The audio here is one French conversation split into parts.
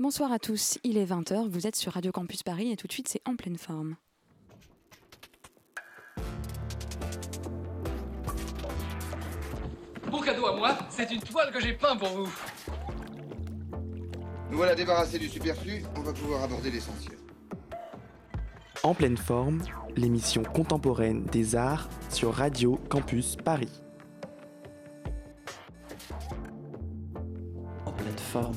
Bonsoir à tous, il est 20h, vous êtes sur Radio Campus Paris et tout de suite c'est en pleine forme. Bon cadeau à moi, c'est une toile que j'ai peint pour vous. Nous voilà débarrassés du superflu, on va pouvoir aborder l'essentiel. En pleine forme, l'émission contemporaine des arts sur Radio Campus Paris. En pleine forme.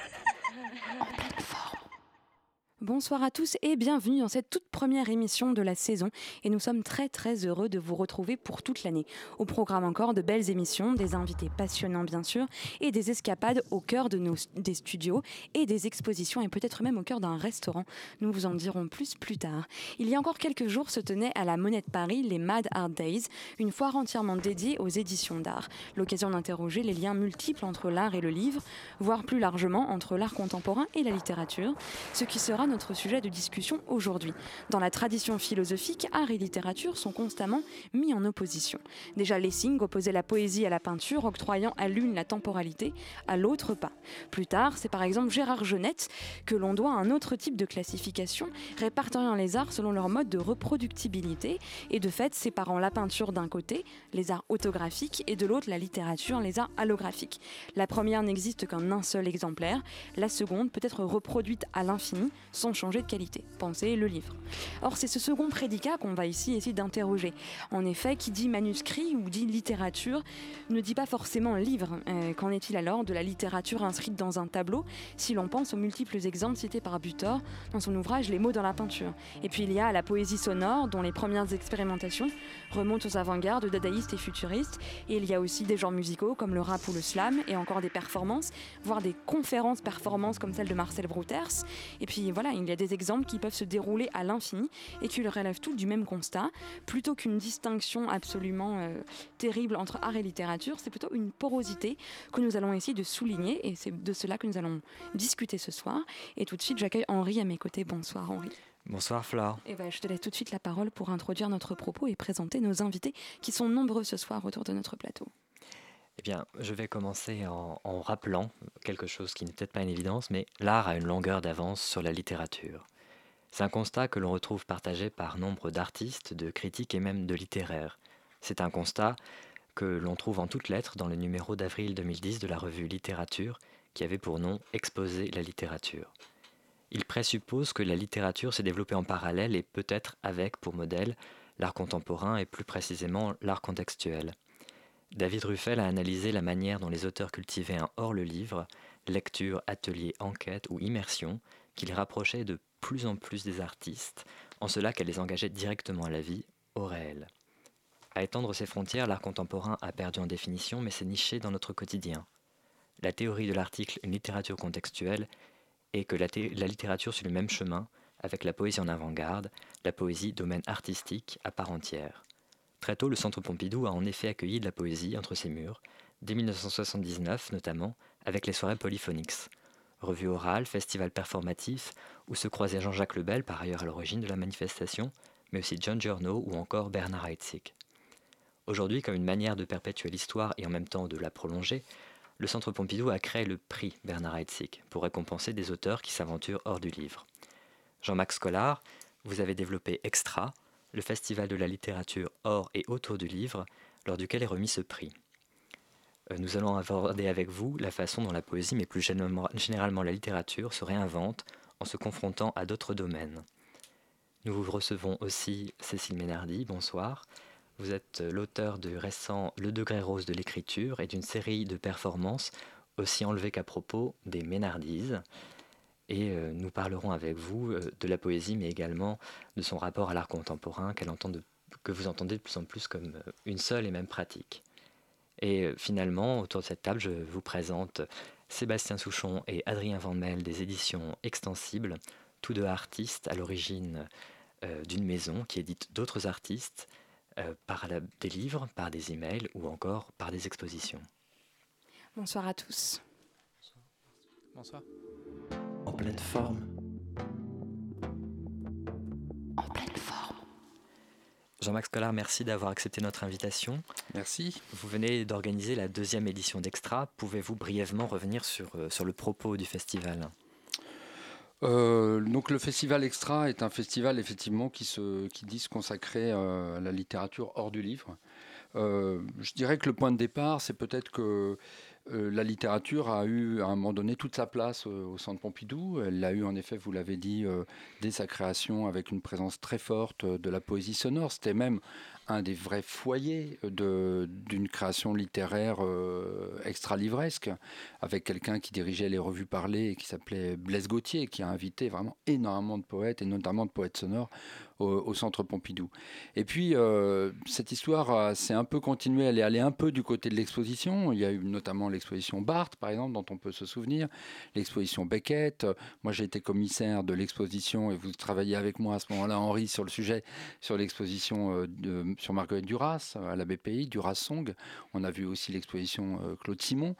Bonsoir à tous et bienvenue dans cette toute première émission de la saison et nous sommes très très heureux de vous retrouver pour toute l'année. Au programme encore de belles émissions, des invités passionnants bien sûr et des escapades au cœur de nos des studios et des expositions et peut-être même au cœur d'un restaurant. Nous vous en dirons plus plus tard. Il y a encore quelques jours se tenait à la Monnaie de Paris les Mad Art Days, une foire entièrement dédiée aux éditions d'art. L'occasion d'interroger les liens multiples entre l'art et le livre, voire plus largement entre l'art contemporain et la littérature, ce qui sera notre sujet de discussion aujourd'hui. Dans la tradition philosophique, art et littérature sont constamment mis en opposition. Déjà, Lessing opposait la poésie à la peinture, octroyant à l'une la temporalité, à l'autre pas. Plus tard, c'est par exemple Gérard Genette que l'on doit un autre type de classification, répertoriant les arts selon leur mode de reproductibilité, et de fait séparant la peinture d'un côté, les arts autographiques, et de l'autre la littérature, les arts allographiques. La première n'existe qu'en un seul exemplaire, la seconde peut être reproduite à l'infini, sans changer de qualité. Pensez le livre. Or, c'est ce second prédicat qu'on va ici essayer d'interroger. En effet, qui dit manuscrit ou dit littérature ne dit pas forcément livre. Euh, Qu'en est-il alors de la littérature inscrite dans un tableau si l'on pense aux multiples exemples cités par Butor dans son ouvrage Les mots dans la peinture? Et puis il y a la poésie sonore dont les premières expérimentations remontent aux avant-gardes dadaïstes et futuristes. Et il y a aussi des genres musicaux comme le rap ou le slam et encore des performances, voire des conférences performances comme celle de Marcel Brouters. Et puis voilà, il y a des exemples qui peuvent se dérouler à l'infini et qui relèvent tous du même constat. Plutôt qu'une distinction absolument euh, terrible entre art et littérature, c'est plutôt une porosité que nous allons essayer de souligner et c'est de cela que nous allons discuter ce soir. Et tout de suite, j'accueille Henri à mes côtés. Bonsoir Henri. Bonsoir Flore. Et ben, je te laisse tout de suite la parole pour introduire notre propos et présenter nos invités qui sont nombreux ce soir autour de notre plateau. Eh bien, je vais commencer en, en rappelant quelque chose qui n'est peut-être pas une évidence, mais l'art a une longueur d'avance sur la littérature. C'est un constat que l'on retrouve partagé par nombre d'artistes, de critiques et même de littéraires. C'est un constat que l'on trouve en toutes lettres dans le numéro d'avril 2010 de la revue Littérature, qui avait pour nom Exposer la littérature. Il présuppose que la littérature s'est développée en parallèle et peut-être avec pour modèle l'art contemporain et plus précisément l'art contextuel. David Ruffel a analysé la manière dont les auteurs cultivaient un hors le livre, lecture, atelier, enquête ou immersion, qui les rapprochait de plus en plus des artistes, en cela qu'elle les engageait directement à la vie, au réel. À étendre ces frontières, l'art contemporain a perdu en définition, mais s'est niché dans notre quotidien. La théorie de l'article Une littérature contextuelle est que la, la littérature suit le même chemin, avec la poésie en avant-garde, la poésie domaine artistique à part entière. Très tôt, le Centre Pompidou a en effet accueilli de la poésie entre ses murs, dès 1979 notamment, avec les soirées Polyphonix. Revue orale, festival performatif, où se croisaient Jean-Jacques Lebel, par ailleurs à l'origine de la manifestation, mais aussi John Giorno ou encore Bernard Heitzig. Aujourd'hui, comme une manière de perpétuer l'histoire et en même temps de la prolonger, le Centre Pompidou a créé le prix Bernard Heitzig pour récompenser des auteurs qui s'aventurent hors du livre. Jean-Max Collard, vous avez développé Extra, le festival de la littérature hors et autour du livre, lors duquel est remis ce prix. Euh, Nous allons aborder avec vous la façon dont la poésie, mais plus généralement la littérature, se réinvente en se confrontant à d'autres domaines. Nous vous recevons aussi Cécile Ménardi, bonsoir. Vous êtes euh, l'auteur du récent Le degré rose de l'écriture et d'une série de performances aussi enlevées qu'à propos des Ménardises. Et euh, nous parlerons avec vous euh, de la poésie, mais également de son rapport à l'art contemporain qu'elle entend de- que vous entendez de plus en plus comme euh, une seule et même pratique. Et euh, finalement, autour de cette table, je vous présente Sébastien Souchon et Adrien Van Mel des éditions Extensibles, tous deux artistes à l'origine euh, d'une maison qui édite d'autres artistes euh, par la- des livres, par des emails ou encore par des expositions. Bonsoir à tous. Bonsoir. Pleine forme. En pleine forme. Jean-Max Collard, merci d'avoir accepté notre invitation. Merci. Vous venez d'organiser la deuxième édition d'Extra. Pouvez-vous brièvement revenir sur, euh, sur le propos du festival? Euh, donc le festival Extra est un festival effectivement qui, se, qui dit se consacrer euh, à la littérature hors du livre. je dirais que le point de départ, c'est peut-être que la littérature a eu à un moment donné toute sa place au Centre Pompidou. Elle l'a eu en effet, vous l'avez dit, dès sa création avec une présence très forte de la poésie sonore. C'était même un des vrais foyers d'une création littéraire euh, extra-livresque, avec quelqu'un qui dirigeait les revues parlées et qui s'appelait Blaise Gauthier, qui a invité vraiment énormément de poètes, et notamment de poètes sonores, au, centre Pompidou. Et puis, euh, cette histoire s'est un peu continuée, elle est allée un peu du côté de l'exposition. Il y a eu notamment l'exposition Barthes, par exemple, dont on peut se souvenir, l'exposition Beckett. Moi, j'ai été commissaire de l'exposition, et vous travaillez avec moi à ce moment-là, Henri, sur le sujet, sur l'exposition euh, sur Marguerite Duras, à la BPI, Duras Song. On a vu aussi l'exposition euh, Claude Simon.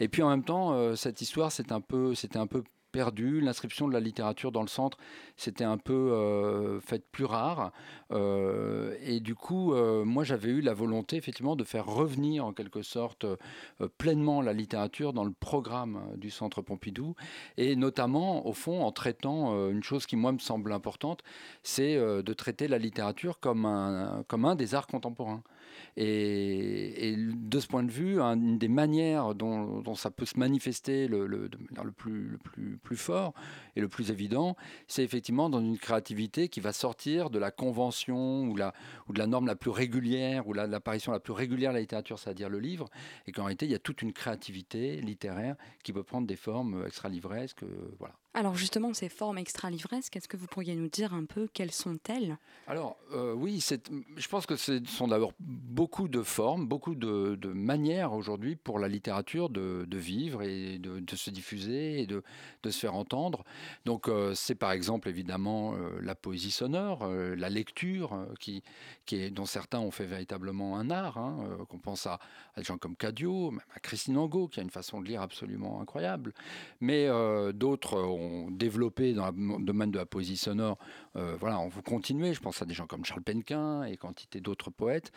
Et puis, en même temps, cette histoire, c'était un peu, c'était un peu perdu. L'inscription de la littérature dans le centre, c'était un peu euh, fait plus rare. Euh, et du coup, euh, moi, j'avais eu la volonté, effectivement, de faire revenir en quelque sorte pleinement la littérature dans le programme du centre Pompidou. Et notamment, au fond, en traitant une chose qui, moi, me semble importante, c'est de traiter la littérature comme un, comme un des arts contemporains. Et, de ce point de vue, une des manières dont, ça peut se manifester le, le, le, plus, le plus, fort et le plus évident, c'est effectivement dans une créativité qui va sortir de la convention ou de la norme la plus régulière ou l'apparition la, plus régulière de la littérature, c'est-à-dire le livre, et qu'en réalité, il y a toute une créativité littéraire qui peut prendre des formes extra-livresques. Euh, voilà. Alors justement, ces formes extra-livresques, est-ce que vous pourriez nous dire un peu quelles sont-elles? Alors euh, oui, je pense que ce sont d'abord beaucoup de formes, beaucoup de, manières aujourd'hui pour la littérature de, vivre et de, se diffuser et de, se faire entendre. Donc euh, c'est par exemple évidemment euh, la poésie sonore, la lecture, qui, est, dont certains ont fait véritablement un art. Hein, qu'on pense à, des gens comme Cadio, même à Christine Angot, qui a une façon de lire absolument incroyable. Mais d'autres ont développé dans le domaine de la poésie sonore. Euh, voilà, on vous continuer. Je pense à des gens comme Charles Penquin et quantité d'autres poètes.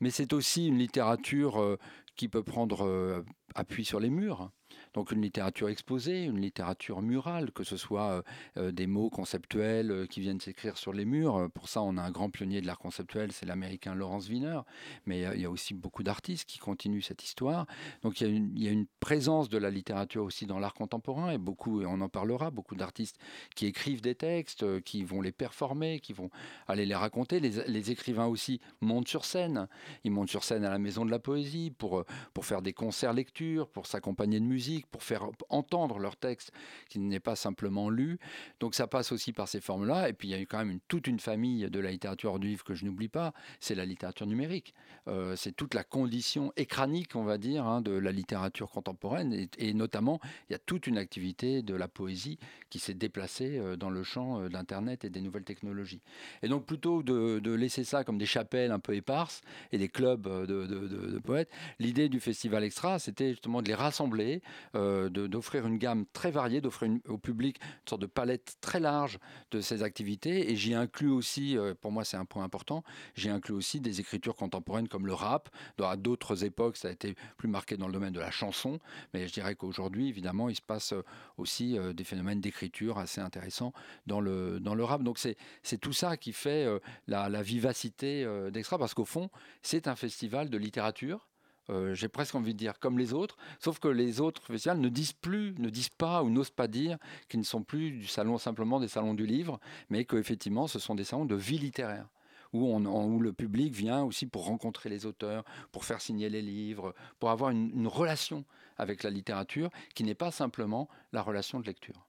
Mais c'est aussi une littérature euh, qui peut prendre euh, appui sur les murs. Donc une littérature exposée, une littérature murale, que ce soit euh, euh, des mots conceptuels euh, qui viennent s'écrire sur les murs. Pour ça, on a un grand pionnier de l'art conceptuel, c'est l'américain Lawrence Wiener. Mais il y a aussi beaucoup d'artistes qui continuent cette histoire. Donc il y, a une, présence de la littérature aussi dans l'art contemporain, et beaucoup, et on en parlera, beaucoup d'artistes qui écrivent des textes, qui vont les performer, qui vont aller les raconter. Les, écrivains aussi montent sur scène. Ils montent sur scène à la Maison de la Poésie pour, pour faire des concerts lectures, pour s'accompagner de musique pour faire entendre leur texte qui n'est pas simplement lu. Donc ça passe aussi par ces formes-là. Et puis il y a eu quand même une, toute une famille de la littérature du livre que je n'oublie pas, c'est la littérature numérique. Euh, c'est toute la condition écranique, on va dire, hein, de la littérature contemporaine. Et, notamment, il y a toute une activité de la poésie qui s'est déplacée euh, dans le champ euh, d'Internet et des nouvelles technologies. Et donc plutôt de, de, laisser ça comme des chapelles un peu éparses et des clubs de poètes, l'idée du Festival Extra, c'était justement de les rassembler, euh, d'offrir une gamme très variée, d'offrir au public une sorte de palette très large de ces activités. Et j'y inclus aussi, euh, pour moi c'est un point important, j'ai inclus aussi des écritures contemporaines comme le rap. À d'autres époques, ça a été plus marqué dans le domaine de la chanson. Mais je dirais qu'aujourd'hui, évidemment, il se passe euh, aussi des phénomènes d'écriture assez intéressants dans le, dans le rap. Donc c'est tout ça qui fait la vivacité d'Extra, parce qu'au fond, c'est un festival de littérature euh, j'ai presque envie de dire comme les autres, sauf que les autres festivals ne disent plus, ne disent pas ou n'osent pas dire qu'ils ne sont plus du salon simplement des salons du livre, mais qu'effectivement ce sont des salons de vie littéraire. Où, le public vient aussi pour rencontrer les auteurs, pour faire signer les livres, pour avoir une relation avec la littérature qui n'est pas simplement la relation de lecture.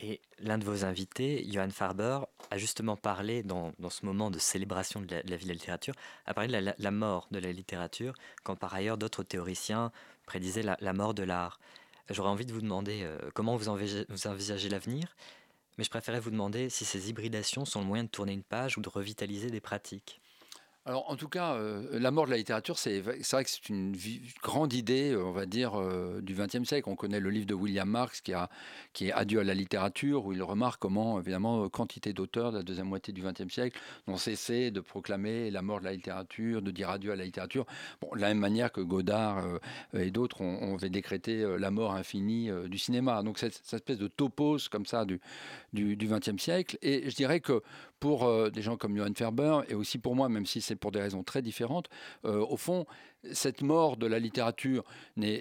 Et l'un de vos invités, Johan Farber, a justement parlé dans, ce moment de célébration de la, vie de la littérature, a parlé de la, mort de la littérature, quand par ailleurs d'autres théoriciens prédisaient la, mort de l'art. J'aurais envie de vous demander euh, comment vous envisagez, l'avenir, mais je préférais vous demander si ces hybridations sont le moyen de tourner une page ou de revitaliser des pratiques. Alors, en tout cas, euh, la mort de la littérature, c'est vrai que c'est une grande idée, euh, on va dire, euh, du XXe siècle. On connaît le livre de William Marx qui, a, qui est Adieu à la littérature, où il remarque comment, évidemment, quantité d'auteurs de la deuxième moitié du XXe siècle n'ont cessé de proclamer la mort de la littérature, de dire adieu à la littérature. Bon, de la même manière que Godard et d'autres ont, fait décréter la mort infinie du cinéma. Donc, cette, cette, espèce de topos comme ça du, du, du XXe siècle. Et je dirais que pour euh, des gens comme Johan Ferber et aussi pour moi, même si c'est pour des raisons très différentes, euh, au fond, cette mort de la littérature n'est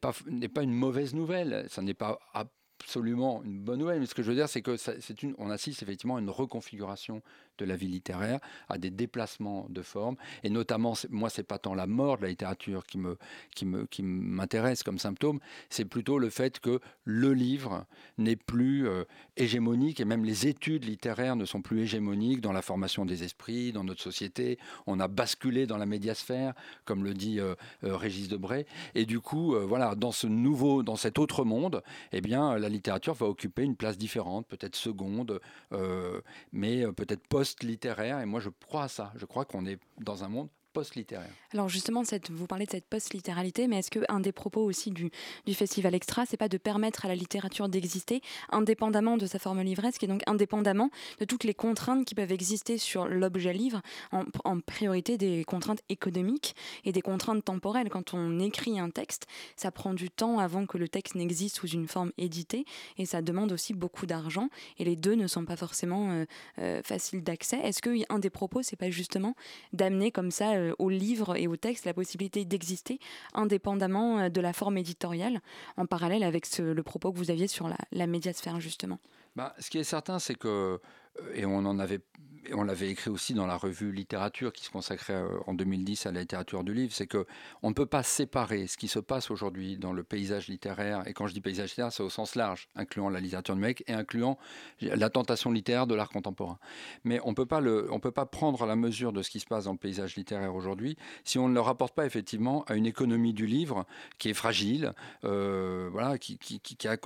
pas, pas une mauvaise nouvelle. Ça n'est pas absolument une bonne nouvelle. Mais ce que je veux dire, c'est que c'est une, on assiste effectivement à une reconfiguration de la vie littéraire, à des déplacements de forme, et notamment, moi, c'est pas tant la mort de la littérature qui me, qui me, qui m'intéresse comme symptôme, c'est plutôt le fait que le livre n'est plus euh, hégémonique, et même les études littéraires ne sont plus hégémoniques dans la formation des esprits, dans notre société. On a basculé dans la médiasphère, comme le dit euh, euh, Régis Debray, et du coup, voilà, dans ce nouveau, dans cet autre monde, eh bien, la littérature va occuper une place différente, peut-être seconde, mais peut-être post littéraire Et moi, je crois à ça. Je crois qu'on est dans un monde post-littéraire. Alors justement, vous parlez de cette post-littéralité, mais est-ce qu'un des propos aussi du, Festival Extra, c'est pas de permettre à la littérature d'exister indépendamment de sa forme livresque et donc indépendamment de toutes les contraintes qui peuvent exister sur l'objet livre, en, en, priorité des contraintes économiques et des contraintes temporelles? Quand on écrit un texte, ça prend du temps avant que le texte n'existe sous une forme éditée et ça demande aussi beaucoup d'argent et les deux ne sont pas forcément euh, euh, faciles d'accès. Est-ce qu'un des propos, c'est pas justement d'amener comme ça euh, au livre et au texte la possibilité d'exister indépendamment euh, de la forme éditoriale, en parallèle avec le propos que vous aviez sur la, médiasphère, justement. Bah, Ce qui est certain, c'est que, et on en avait on l'avait écrit aussi dans la revue Littérature qui se consacrait euh, en 2010 à la littérature du livre, c'est que on ne peut pas séparer ce qui se passe aujourd'hui dans le paysage littéraire, et quand je dis paysage littéraire, c'est au sens large, incluant la littérature numérique et incluant la tentation littéraire de l'art contemporain. Mais on ne peut pas prendre la mesure de ce qui se passe dans le paysage littéraire aujourd'hui si on ne le rapporte pas effectivement à une économie du livre qui est fragile, euh, voilà, qui, a qui, a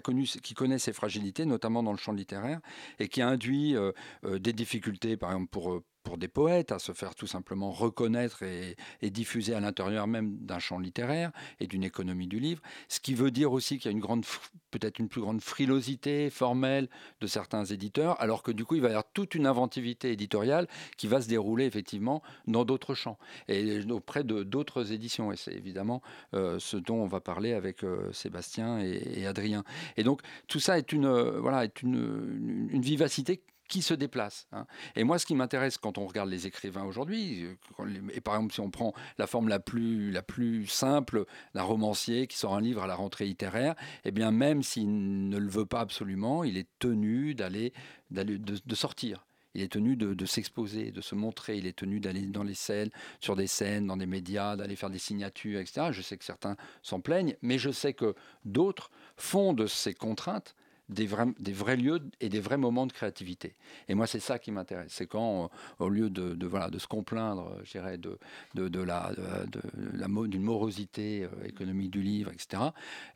connu, qui connaît ses fragilités, notamment dans le champ littéraire, et qui induit euh, des difficultés par exemple, pour, euh, pour des poètes à se faire tout simplement reconnaître et, diffuser à l'intérieur même d'un champ littéraire et d'une économie du livre. Ce qui veut dire aussi qu'il y a une grande, peut-être une plus grande frilosité formelle de certains éditeurs, alors que du coup, il va y avoir toute une inventivité éditoriale qui va se dérouler effectivement dans d'autres champs et auprès de d'autres éditions. Et c'est évidemment euh, ce dont on va parler avec euh, Sébastien et, Adrien. Et donc, tout ça est une, voilà, est une, une vivacité qui se déplace. Hein. Et moi, ce qui m'intéresse quand on regarde les écrivains aujourd'hui, euh, et par exemple si on prend la forme la plus, la plus simple d'un romancier qui sort un livre à la rentrée littéraire, eh bien même s'il ne le veut pas absolument, il est tenu d'aller, de, sortir. Il est tenu de, de s'exposer, de se montrer. Il est tenu d'aller dans les scènes, sur des scènes, dans des médias, d'aller faire des signatures, etc. Je sais que certains s'en plaignent, mais je sais que d'autres font de ces contraintes des vrais, des vrais lieux et des vrais moments de créativité. Et moi, c'est ça qui m'intéresse. C'est quand, euh, au lieu de, voilà, de se complaindre, je dirais, de, de, de la, de, la d'une morosité euh, économique du livre, etc.,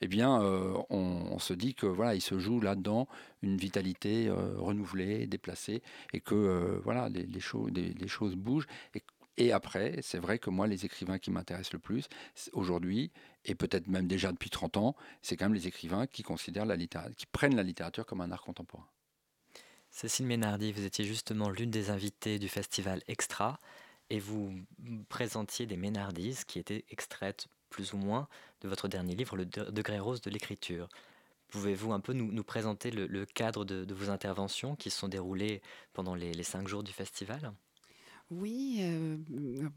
eh bien, euh, on, se dit que voilà, il se joue là-dedans une vitalité renouvelée, déplacée, et que voilà, les, les, les, choses bougent. Et et après, c'est vrai que moi, les écrivains qui m'intéressent le plus aujourd'hui, et peut-être même déjà depuis 30 ans, c'est quand même les écrivains qui considèrent la littérature, qui prennent la littérature comme un art contemporain. Cécile Ménardi, vous étiez justement l'une des invitées du festival Extra et vous présentiez des Ménardises qui étaient extraites plus ou moins de votre dernier livre, Le degré rose de l'écriture. Pouvez-vous un peu nous, présenter le, cadre de, vos interventions qui se sont déroulées pendant les cinq jours du festival? Oui, euh,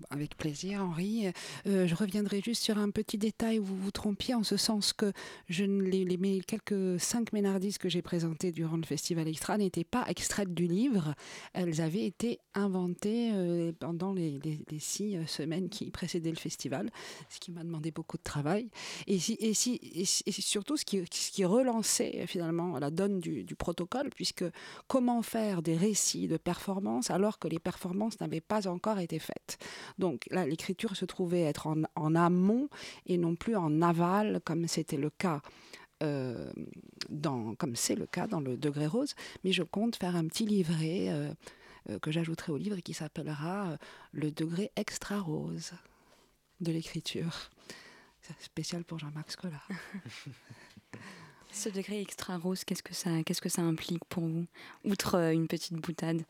avec plaisir, Henri. Euh, je reviendrai juste sur un petit détail où vous vous trompiez, en ce sens que je, les, quelques cinq ménardistes que j'ai présentés durant le Festival Extra n'étaient pas extraites du livre. Elles avaient été inventées euh, pendant les, six semaines qui précédaient le festival, ce qui m'a demandé beaucoup de travail. Et, si, et, si, et, surtout, ce qui, ce qui relançait finalement la donne du, du protocole, puisque comment faire des récits de performances alors que les performances n'avaient pas encore été faite. Donc là, l'écriture se trouvait être en, amont et non plus en aval, comme c'était le cas. Euh, dans, comme c'est le cas dans le degré rose, mais je compte faire un petit livret euh, que j'ajouterai au livre et qui s'appellera Le degré extra rose de l'écriture. C'est spécial pour Jean-Marc Scola. Ce degré extra rose, qu'est-ce que ça, qu'est-ce que ça implique pour vous, outre une petite boutade?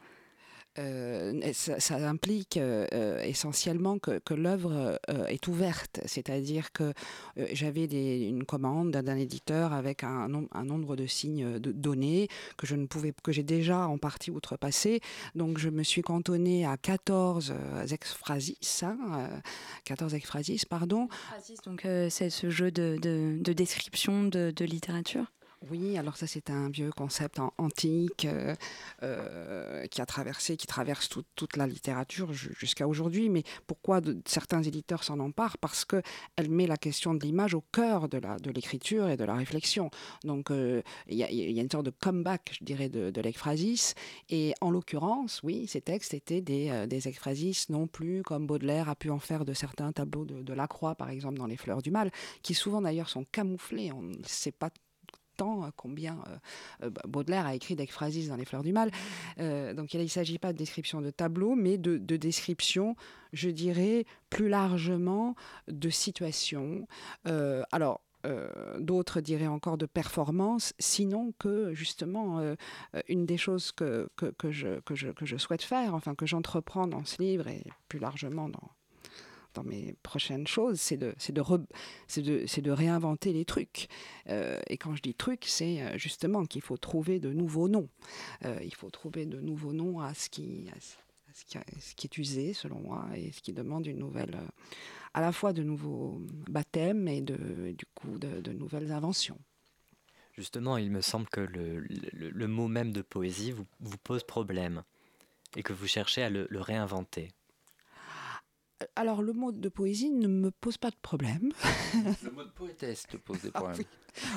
Euh, ça, implique euh, euh, essentiellement que, l'œuvre est ouverte, c'est-à-dire que j'avais une commande d'un éditeur avec un, nombre de signes de données que je ne pouvais que j'ai déjà en partie outrepassé, donc je me suis cantonnée à 14 exphrasis, hein, 14 exphrasis, pardon. Donc c'est ce jeu de, de, de description de, de littérature? Oui, alors ça c'est un vieux concept antique euh, euh, qui a traversé, qui traverse toute la littérature jusqu'à aujourd'hui. Mais pourquoi certains éditeurs s'en emparent? Parce que elle met la question de l'image au cœur de l'écriture et de la réflexion. Donc euh, il y, a une sorte de comeback, je dirais, de, de. Et en l'occurrence, oui, ces textes étaient des, des non plus comme Baudelaire a pu en faire de certains tableaux de, de Lacroix, par exemple, dans Les Fleurs du Mal, qui souvent d'ailleurs sont camouflés. On ne sait pas temps combien euh, euh, Baudelaire a écrit d'Ekphrasis dans Les Fleurs du Mal. Euh, donc il ne s'agit pas de description de tableau, mais de, description, je dirais, plus largement de situation. alors, d'autres diraient encore de performance, sinon que justement une des choses que, que, que, je, que, je, que je souhaite faire, enfin que j'entreprends dans ce livre et plus largement dans, dans mes prochaines choses, c'est de, de, de, de, réinventer les trucs. Euh, et quand je dis trucs, c'est euh, justement qu'il faut trouver de nouveaux noms. Euh, il faut trouver de nouveaux noms à ce qui, qui, ce qui, est usé, selon moi, et ce qui demande une nouvelle, à la fois de nouveaux baptêmes et de, du coup de, nouvelles inventions. Justement, il me semble que le, le, mot même de poésie vous, vous, pose problème et que vous cherchez à le réinventer alors, le mot de poésie ne me pose pas de problème. le mot de poétesse te pose des ah problèmes.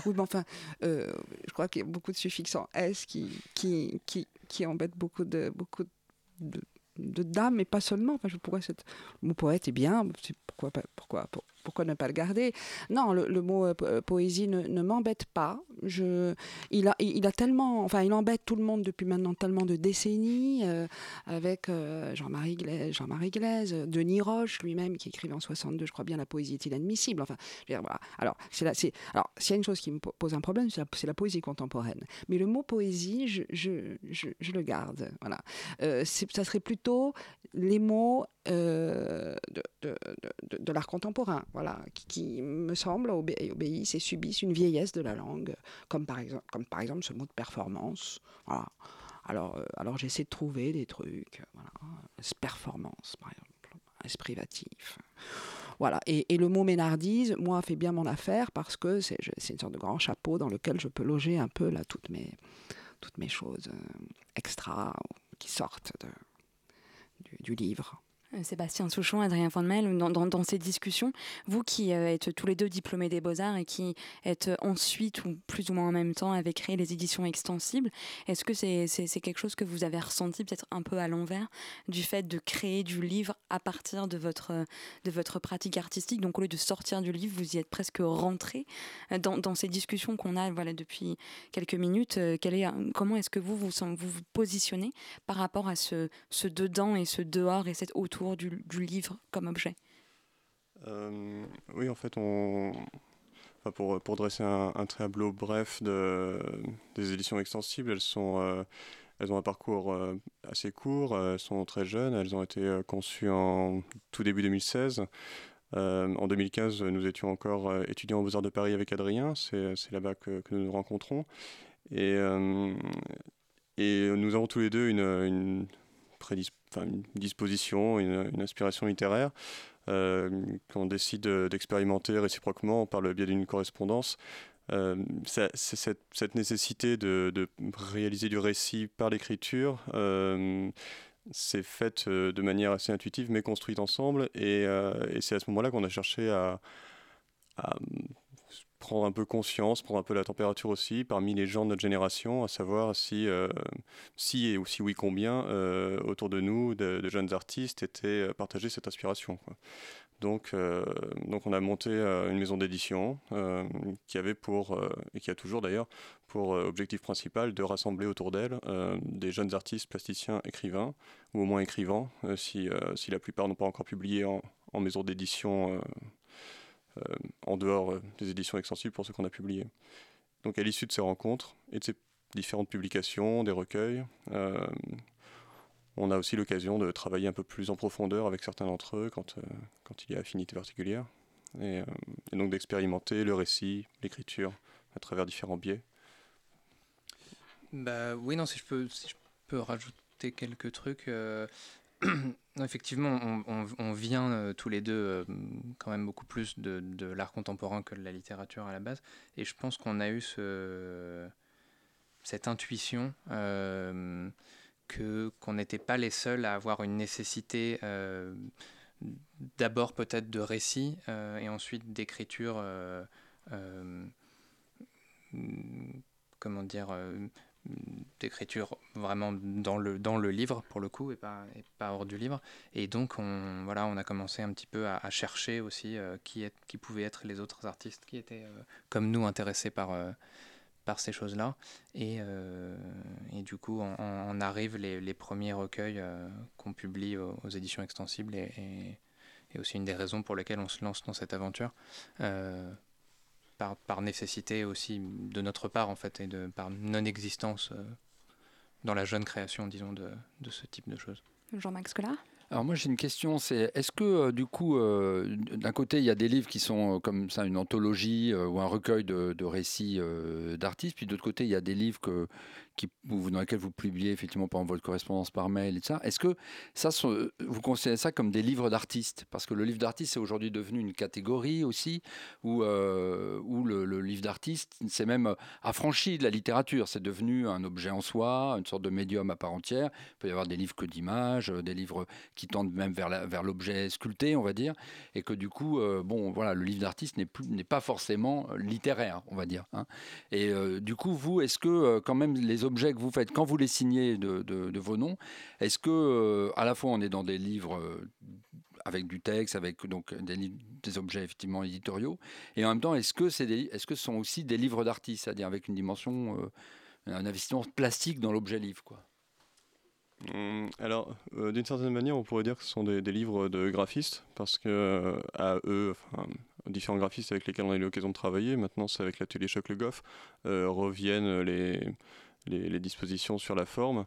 oui. mais enfin, euh, je crois qu'il y a beaucoup de suffixes en S qui, qui, qui, qui embêtent beaucoup de, beaucoup de, de dames, mais pas seulement. Enfin, je pourrais cette... Le mot poète est bien, pourquoi, pourquoi, pourquoi ne pas le garder? Non, le, mot euh, euh, poésie ne, m'embête pas. Je, il, a, il a tellement, enfin, il embête tout le monde depuis maintenant tellement de décennies, euh, avec Jean-Marie Glaise, Denis Roche lui-même qui écrivait en 62, je crois bien, la poésie est inadmissible. Enfin, voilà. Alors, s'il y a une chose qui me pose un problème, c'est la, poésie contemporaine. Mais le mot poésie, je, je, je, le garde. Voilà. ça serait plutôt les mots de, de, de, de l'art contemporain voilà, qui, me semble obéissent et subissent une vieillesse de la langue, comme par exemple, comme par exemple ce mot de performance. Voilà. Alors, euh, alors j'essaie de trouver des trucs, voilà, performance par exemple, privatif. Voilà. Et, le mot ménardise, moi, fait bien mon affaire parce que c'est une sorte de grand chapeau dans lequel je peux loger un peu là toutes mes, toutes mes choses euh, extra qui sortent de, du livre. Euh, Sébastien Souchon, Adrien Fondemel, dans, ces discussions, vous qui euh, êtes tous les deux diplômés des Beaux-Arts et qui êtes ensuite, ou plus ou moins en même temps, avez créé les éditions extensibles, est-ce que c'est quelque chose que vous avez ressenti peut-être un peu à l'envers du fait de créer du livre à partir de votre, de votre pratique artistique? Donc au lieu de sortir du livre, vous y êtes presque rentré euh, dans, ces discussions qu'on a voilà, depuis quelques minutes. Comment est-ce que vous vous, vous vous positionnez par rapport à ce, ce dedans et ce dehors et cette autour du, livre comme objet euh, Oui, en fait, pour, dresser un, tableau bref de, des éditions extensibles, elles, euh, ont un parcours euh, assez court, elles sont très jeunes, elles ont été conçues en tout début 2016. en 2015, nous étions encore étudiants aux Beaux-Arts de Paris avec Adrien, c'est là-bas que, nous nous rencontrons. Et, nous avons tous les deux une une disposition, une, inspiration littéraire euh, qu'on décide d'expérimenter réciproquement par le biais d'une correspondance. Euh, cette, nécessité de, réaliser du récit par l'écriture euh, s'est faite de manière assez intuitive mais construite ensemble et, c'est à ce moment-là qu'on a cherché à, prendre un peu conscience, prendre un peu la température aussi parmi les gens de notre génération, à savoir si, si et aussi oui combien autour de nous, de, jeunes artistes, étaient partagés cette aspiration. Donc, donc on a monté une maison d'édition qui avait pour, et qui a toujours d'ailleurs, pour objectif principal de rassembler autour d'elle des jeunes artistes, plasticiens, écrivains, ou au moins écrivains, si, si la plupart n'ont pas encore publié en, maison d'édition euh, en dehors euh, des éditions extensibles pour ce qu'on a publié. Donc à l'issue de ces rencontres et de ces différentes publications, des recueils, euh, on a aussi l'occasion de travailler un peu plus en profondeur avec certains d'entre eux quand, il y a affinité particulière, et, donc d'expérimenter le récit, l'écriture à travers différents biais. Bah oui, non, si je peux rajouter quelques trucs. Effectivement, on, vient euh, tous les deux euh, quand même beaucoup plus de, l'art contemporain que de la littérature à la base. Et je pense qu'on a eu ce, cette intuition euh, que qu'on n'était pas les seuls à avoir une nécessité d'abord peut-être de récit et ensuite d'écriture. comment dire d'écriture vraiment dans le, dans le livre pour le coup et pas, et pas hors du livre. Et donc on, voilà, on a commencé un petit peu à, chercher aussi euh, qui, est, qui pouvaient être les autres artistes qui étaient euh, comme nous intéressés par, euh, par ces choses là et, et du coup on, arrive les, les, premiers recueils qu'on publie aux, éditions extensibles et, et, et, aussi une des raisons pour lesquelles on se lance dans cette aventure par, nécessité aussi de notre part en fait et de par non-existence euh, dans la jeune création disons de, de ce type de choses. Jean-Max Collard alors moi j'ai une question, c'est est-ce que euh, du coup, euh, d'un côté il y a des livres qui sont comme ça une anthologie ou un recueil de, de récits d'artistes, puis de l'autre côté il y a des livres que, dans lesquels vous publiez effectivement par votre correspondance par mail et ça. Est-ce que ça, vous considérez ça comme des livres d'artistes? Parce que le livre d'artiste c'est aujourd'hui devenu une catégorie aussi, où, euh, où le, livre d'artiste c'est même affranchi de la littérature. C'est devenu un objet en soi, une sorte de médium à part entière. Il peut y avoir des livres que d'images, des livres qui tendent même vers, l'objet sculpté, on va dire, et que du coup, euh, bon, voilà, le livre d'artiste n'est pas forcément littéraire, on va dire. Hein. Et euh, du coup, vous, est-ce que quand même les objets que vous faites, quand vous les signez de, vos noms, est-ce que euh, à la fois on est dans des livres euh, avec du texte, avec donc des, objets effectivement éditoriaux, et en même temps, est-ce que, c'est est-ce que ce sont aussi des livres d'artistes, c'est-à-dire avec une dimension, euh, un investissement plastique dans l'objet livre, quoi? Mmh, alors, d'une certaine manière, on pourrait dire que ce sont des, livres de graphistes, parce que à eux, enfin, différents graphistes avec lesquels on a eu l'occasion de travailler, maintenant c'est avec l'atelier Choc Le Goff, reviennent les, les, dispositions sur la forme.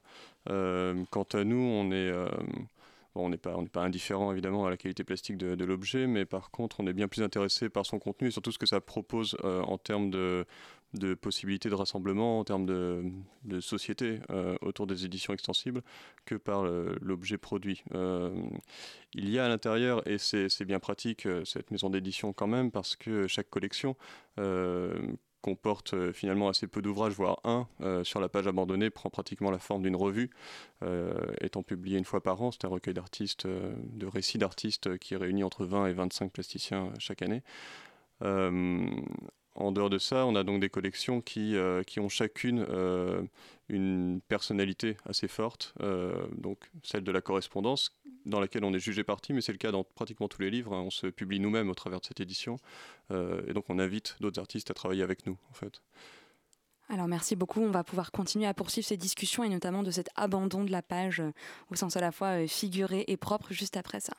Euh, quant à nous, euh, on n'est pas, indifférent évidemment à la qualité plastique de, l'objet, mais par contre, on est bien plus intéressé par son contenu et surtout ce que ça propose euh, en termes de, possibilités de rassemblement, en termes de société autour des éditions extensibles, que par l'objet produit. il y a à l'intérieur, et c'est bien pratique, cette maison d'édition quand même, parce que chaque collection comporte euh, finalement assez peu d'ouvrages, voire un, euh, sur la page abandonnée, prend pratiquement la forme d'une revue, euh, étant publié une fois par an. C'est un recueil d'artistes, de récits d'artistes qui réunit entre 20 et 25 plasticiens chaque année. En dehors de ça, on a donc des collections qui, euh, ont chacune euh, une personnalité assez forte, euh, donc celle de la correspondance, dans laquelle on est jugé parti, mais c'est le cas dans pratiquement tous les livres. Hein. on se publie nous-mêmes au travers de cette édition, et donc on invite d'autres artistes à travailler avec nous, en fait. Alors merci beaucoup, on va pouvoir continuer à poursuivre ces discussions et notamment de cet abandon de la page au sens à la fois figuré et propre juste après ça.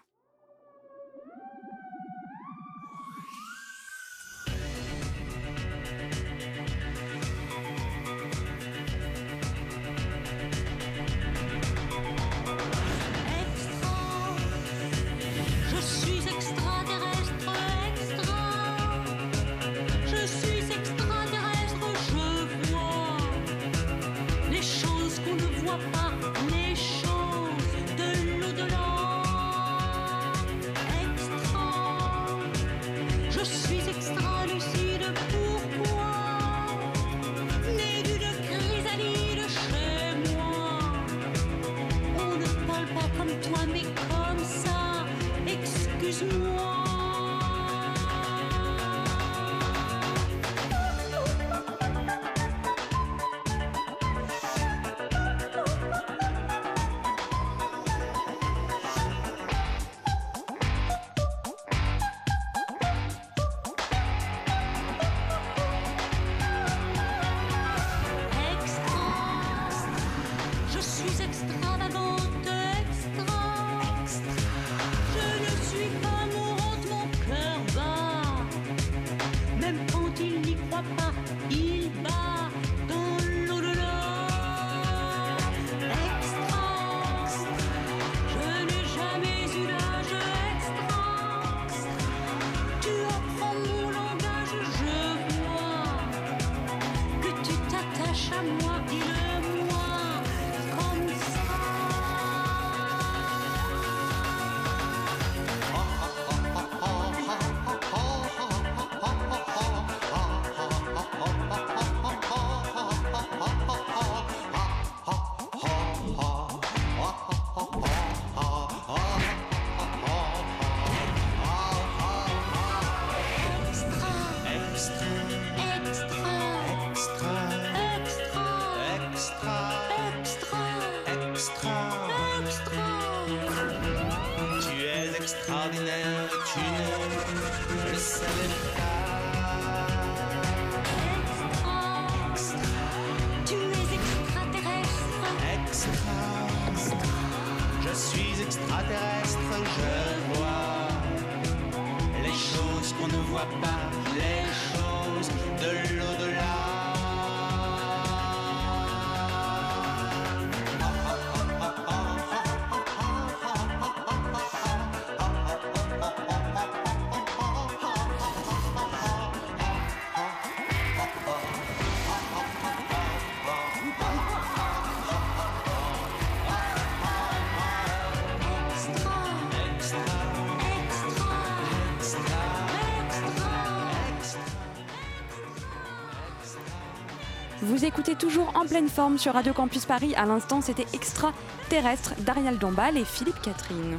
Écoutez toujours en pleine forme sur Radio Campus Paris. À l'instant, c'était Extraterrestre d'Ariel Dombal et Philippe Catherine.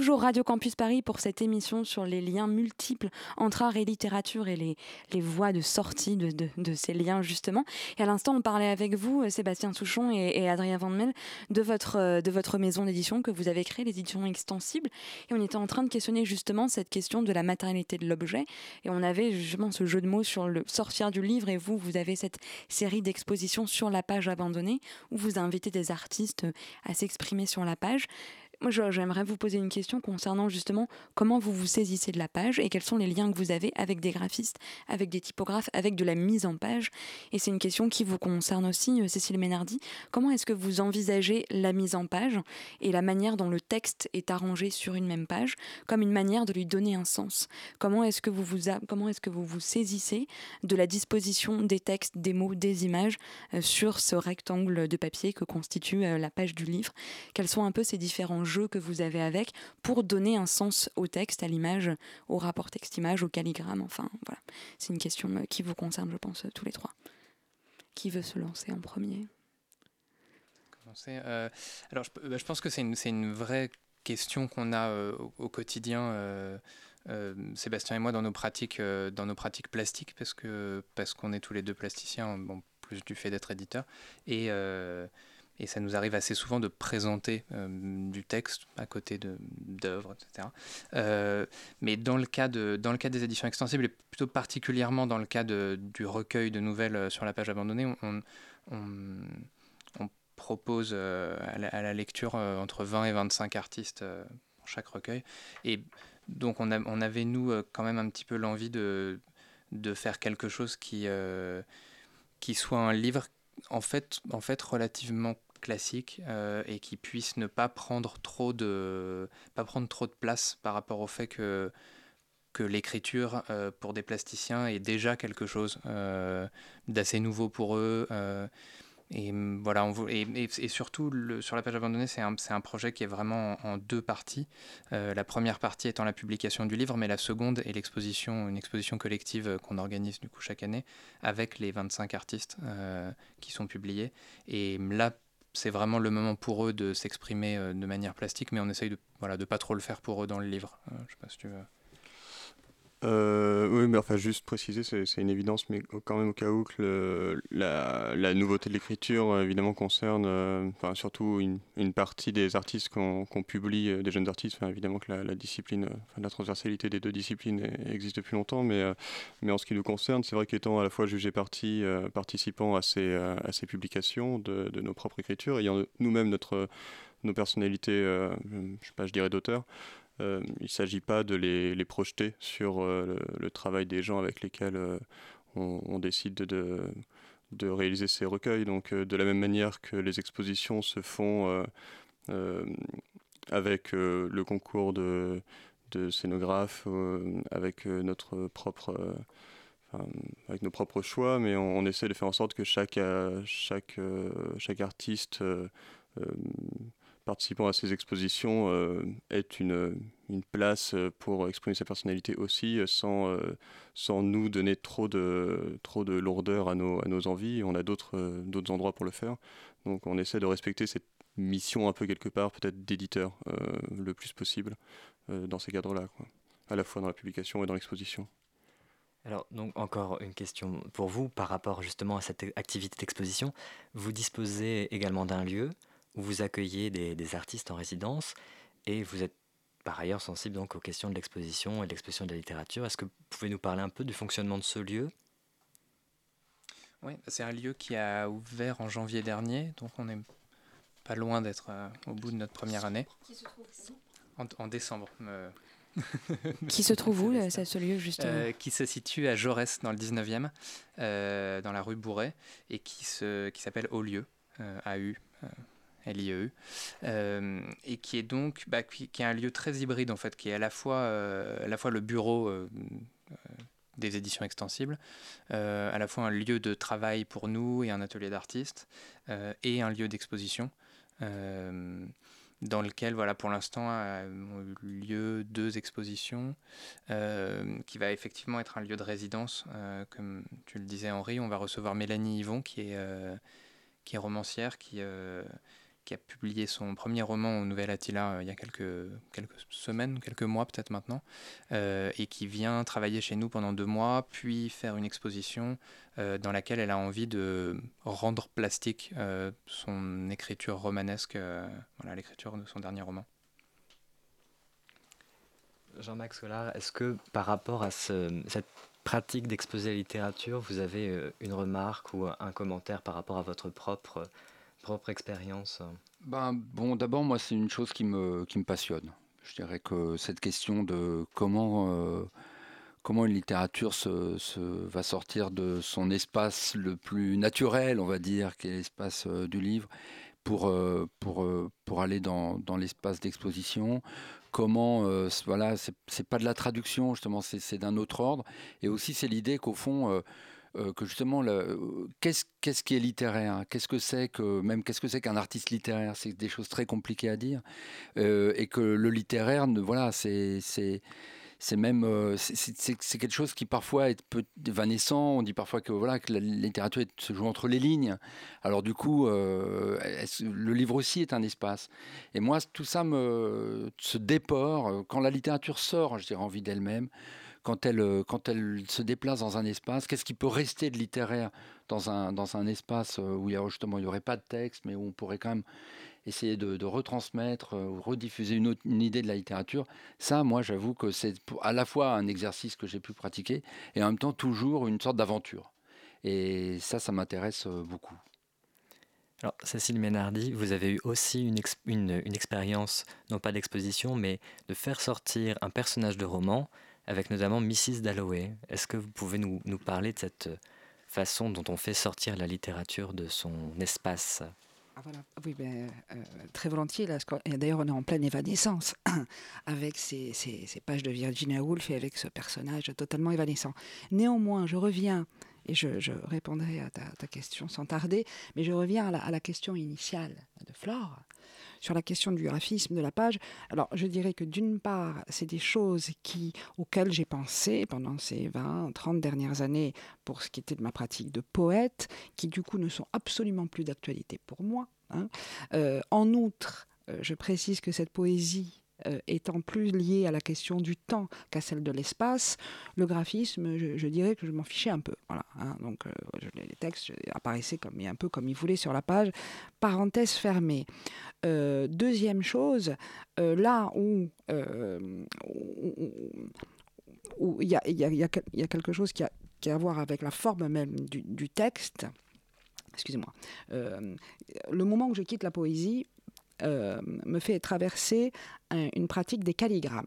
Toujours Radio Campus Paris pour cette émission sur les liens multiples entre art et littérature et les, les voies de sortie de, de- ces liens justement. Et à l'instant, on parlait avec vous, euh, Sébastien Souchon et, Adrien Van Mel, de votre, euh, de votre maison d'édition que vous avez créée, les éditions extensibles. Et on était en train de questionner justement cette question de la matérialité de l'objet. Et on avait justement ce jeu de mots sur le sortir du livre. Et vous, vous avez cette série d'expositions sur la page abandonnée où vous invitez des artistes à s'exprimer sur la page. Moi, j'aimerais vous poser une question concernant justement comment vous vous saisissez de la page et quels sont les liens que vous avez avec des graphistes, avec des typographes, avec de la mise en page. Et c'est une question qui vous concerne aussi, euh, Cécile Ménardi. Comment est-ce que vous envisagez la mise en page et la manière dont le texte est arrangé sur une même page comme une manière de lui donner un sens? Comment est-ce que vous vous, comment est-ce que vous, vous saisissez de la disposition des textes, des mots, des images euh, sur ce rectangle de papier que constitue euh, la page du livre? Quels sont un peu ces différents jeu que vous avez avec pour donner un sens au texte, à l'image, au rapport texte-image, au calligramme. Enfin, voilà. C'est une question euh, qui vous concerne, je pense, euh, tous les trois. Qui veut se lancer en premier? Euh, alors, je, bah, pense que c'est une, vraie question qu'on a euh, au, quotidien, Sébastien et moi, dans nos pratiques, dans nos pratiques plastiques, parce que parce qu'on est tous les deux plasticiens, bon, plus du fait d'être éditeur, et ça nous arrive assez souvent de présenter euh, du texte à côté d'œuvres, etc. Euh, mais dans le, cas de, dans le cas des éditions extensibles, et plutôt particulièrement dans le cas de- du recueil de nouvelles euh, sur la page abandonnée, on, propose à, la, lecture entre 20 et 25 artistes pour chaque recueil. Et donc on, avait, nous, quand même un petit peu l'envie de, de faire quelque chose qui, qui soit un livre en fait, en fait relativement classique euh, et qui puisse ne pas prendre trop de pas prendre trop de place par rapport au fait que que l'écriture euh, pour des plasticiens est déjà quelque chose euh, d'assez nouveau pour eux et voilà on et, et- surtout sur la page abandonnée c'est un, un projet qui est vraiment en, deux parties la première partie étant la publication du livre mais la seconde est l'exposition une exposition collective qu'on organise du coup chaque année avec les 25 artistes qui sont publiés et là c'est vraiment le moment pour eux de s'exprimer euh, de manière plastique mais on essaye de voilà de pas trop le faire pour eux dans le livre. Euh, je sais pas si Euh, oui, mais enfin, juste préciser, c'est une évidence, mais quand même au cas où que la, nouveauté de l'écriture, euh, évidemment, concerne euh, enfin, surtout une, partie des artistes qu'on publie, des jeunes artistes. Évidemment que la, discipline, la transversalité des deux disciplines existe depuis longtemps, mais, en ce qui nous concerne, c'est vrai qu'étant à la fois jugé partie, euh, participant à ces, publications de, nos propres écritures, ayant nous-mêmes nos personnalités, je je dirais d'auteur, euh, il ne s'agit pas de les, projeter sur euh, le, travail des gens avec lesquels euh, on, décide de, réaliser ces recueils. Donc de la même manière que les expositions se font avec le concours de, scénographes, avec notre propre... avec nos propres choix, mais on, on essaie de faire en sorte que chaque, chaque, chaque artiste participant à ces expositions euh, ait une, une place euh, pour exprimer sa personnalité aussi, euh, sans, sans nous donner trop de, trop de lourdeur à nos, à nos envies. On a d'autres d'autres endroits pour le faire. Donc on essaie de respecter cette mission un peu quelque part, peut-être d'éditeur, le plus possible dans ces cadres-là, à la fois dans la publication et dans l'exposition. Alors, donc, encore une question pour vous par rapport justement à cette activité d'exposition. Vous disposez également d'un lieu vous accueillez des, des artistes en résidence et vous êtes par ailleurs sensible donc aux questions de l'exposition et de l'exposition de la littérature. Est-ce que vous pouvez nous parler un peu du fonctionnement de ce lieu? Oui, c'est un lieu qui a ouvert en janvier dernier, donc on n'est pas loin d'être euh, au bout de notre première année. Qui se trouve En, en décembre. euh. Qui se trouve où, le- ce- ce lieu, justement? Euh, Qui se situe à Jaurès, dans le 19e, euh, dans la rue Bourret, et qui se- qui s'appelle Au lieu, euh, AU. LIEU, euh, et qui est donc bah, qui, est un lieu très hybride en fait, qui est à la fois, euh, à la fois le bureau euh, des éditions extensibles, à la fois un lieu de travail pour nous et un atelier d'artistes, et un lieu d'exposition. dans lequel, voilà, pour l'instant, ont eu lieu deux expositions, qui va effectivement être un lieu de résidence. comme tu le disais, Henri, on va recevoir Mélanie Yvon, qui est, qui est romancière, qui, qui a publié son premier roman au Nouvel Attila euh, il y a quelques, quelques semaines, quelques mois peut-être maintenant, euh, et qui vient travailler chez nous pendant deux mois, puis faire une exposition euh, dans laquelle elle a envie de rendre plastique son écriture romanesque, voilà l'écriture de son dernier roman. Jean-Max Collard, est-ce que par rapport à ce- cette pratique d'exposer la littérature, vous avez une remarque ou un commentaire par rapport à votre propre, propre expérience Ben, bon, d'abord, moi, c'est une chose qui me, qui me passionne. Je dirais que cette question de comment, euh, comment une littérature se, va sortir de son espace le plus naturel, on va dire, qui est l'espace euh, du livre, pour, euh, pour, euh, pour aller dans, dans l'espace d'exposition. Comment, euh, voilà, c'est pas de la traduction, justement, c'est d'un autre ordre. Et aussi, c'est l'idée qu'au fond, euh, euh, que justement, euh, qu'est-ce qui est littéraire? Qu'est-ce que c'est que même qu'est-ce que c'est qu'un artiste littéraire? C'est des choses très compliquées à dire, Euh, et que le littéraire, voilà, c'est c'est même c'est- quelque chose qui parfois est peu évanescent. On dit parfois que voilà que la littérature se joue entre les lignes. Alors du coup, le livre aussi est un espace. Et moi, tout ça me se déport quand la littérature sort, je dirais, en vie d'elle-même quand elle, euh, quand elle se déplace dans un espace, qu'est-ce qui peut rester de littéraire dans un, espace euh, où il justement il n'y aurait pas de texte, mais où on pourrait quand même essayer de, retransmettre euh, ou rediffuser une, idée de la littérature. Ça, moi, j'avoue que c'est à la fois un exercice que j'ai pu pratiquer et en même temps toujours une sorte d'aventure. Et ça, ça m'intéresse beaucoup. Alors, Cécile Ménardi, vous avez eu aussi une expérience, non pas d'exposition, mais de faire sortir un personnage de roman, avec notamment Mrs. Dalloway. Est-ce que vous pouvez nous, parler de cette euh, façon dont on fait sortir la littérature de son espace? Ah. Oui, ben, euh, très volontiers. D'ailleurs, on est en pleine évanescence avec ces, pages de Virginia Woolf et avec ce personnage totalement évanescent. Néanmoins, je reviens, et je, répondrai à ta, ta question sans tarder, mais je reviens à la, à la question initiale de Flore sur la question du graphisme de la page. Alors, je dirais que d'une part, c'est des choses auxquelles j'ai pensé pendant ces 20, 30 dernières années pour ce qui était de ma pratique de poète, qui du coup ne sont absolument plus d'actualité pour moi. hein. Euh, en outre, euh, je précise que cette poésie euh, étant plus liée à la question du temps qu'à celle de l'espace, le graphisme, je, dirais que je m'en fichais un peu. Voilà, hein. donc euh, les textes apparaissaient un peu comme ils voulaient sur la page. Parenthèse fermée. Euh, deuxième chose, euh, là où euh, il y a, quelque chose qui a, à voir avec la forme même du, texte. Excusez-moi. Euh, le moment où je quitte la poésie euh, me fait traverser un- une pratique des calligrammes.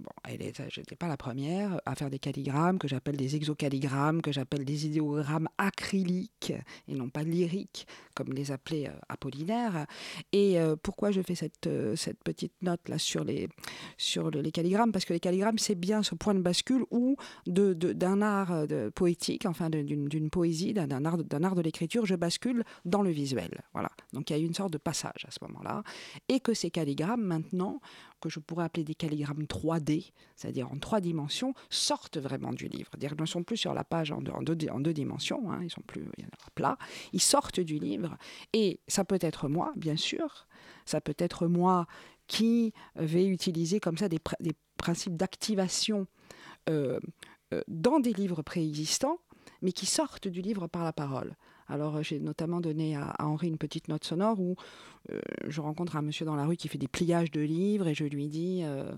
Bon, elle est- je n'étais pas la première à faire des calligrammes, que j'appelle des exocalligrammes, que j'appelle des idéogrammes acryliques et non pas lyriques, comme les appelait euh, Apollinaire. Et euh, pourquoi je fais cette, euh, cette petite note là sur les, sur le- les calligrammes? Parce que les calligrammes, c'est bien ce point de bascule où de- de- d'un art de- poétique, enfin d'une d'une poésie, d'un d'un art, d'un art de l'écriture, je bascule dans le visuel. Voilà. Donc il y a eu une sorte de passage à ce moment-là. Et que ces calligrammes, maintenant, que je pourrais appeler des calligrammes 3D, c'est-à-dire en trois dimensions, sortent vraiment du livre. C'est-à-dire qu'ils ne sont plus sur la page en deux, en deux, en deux dimensions, hein, ils sont plus plats, ils sortent du livre. Et ça peut être moi, bien sûr, ça peut être moi qui vais utiliser comme ça des principes d'activation euh, euh, dans des livres préexistants, mais qui sortent du livre par la parole. Alors euh, j'ai notamment donné à, Henri une petite note sonore où euh, je rencontre un monsieur dans la rue qui fait des pliages de livres et je lui dis... euh,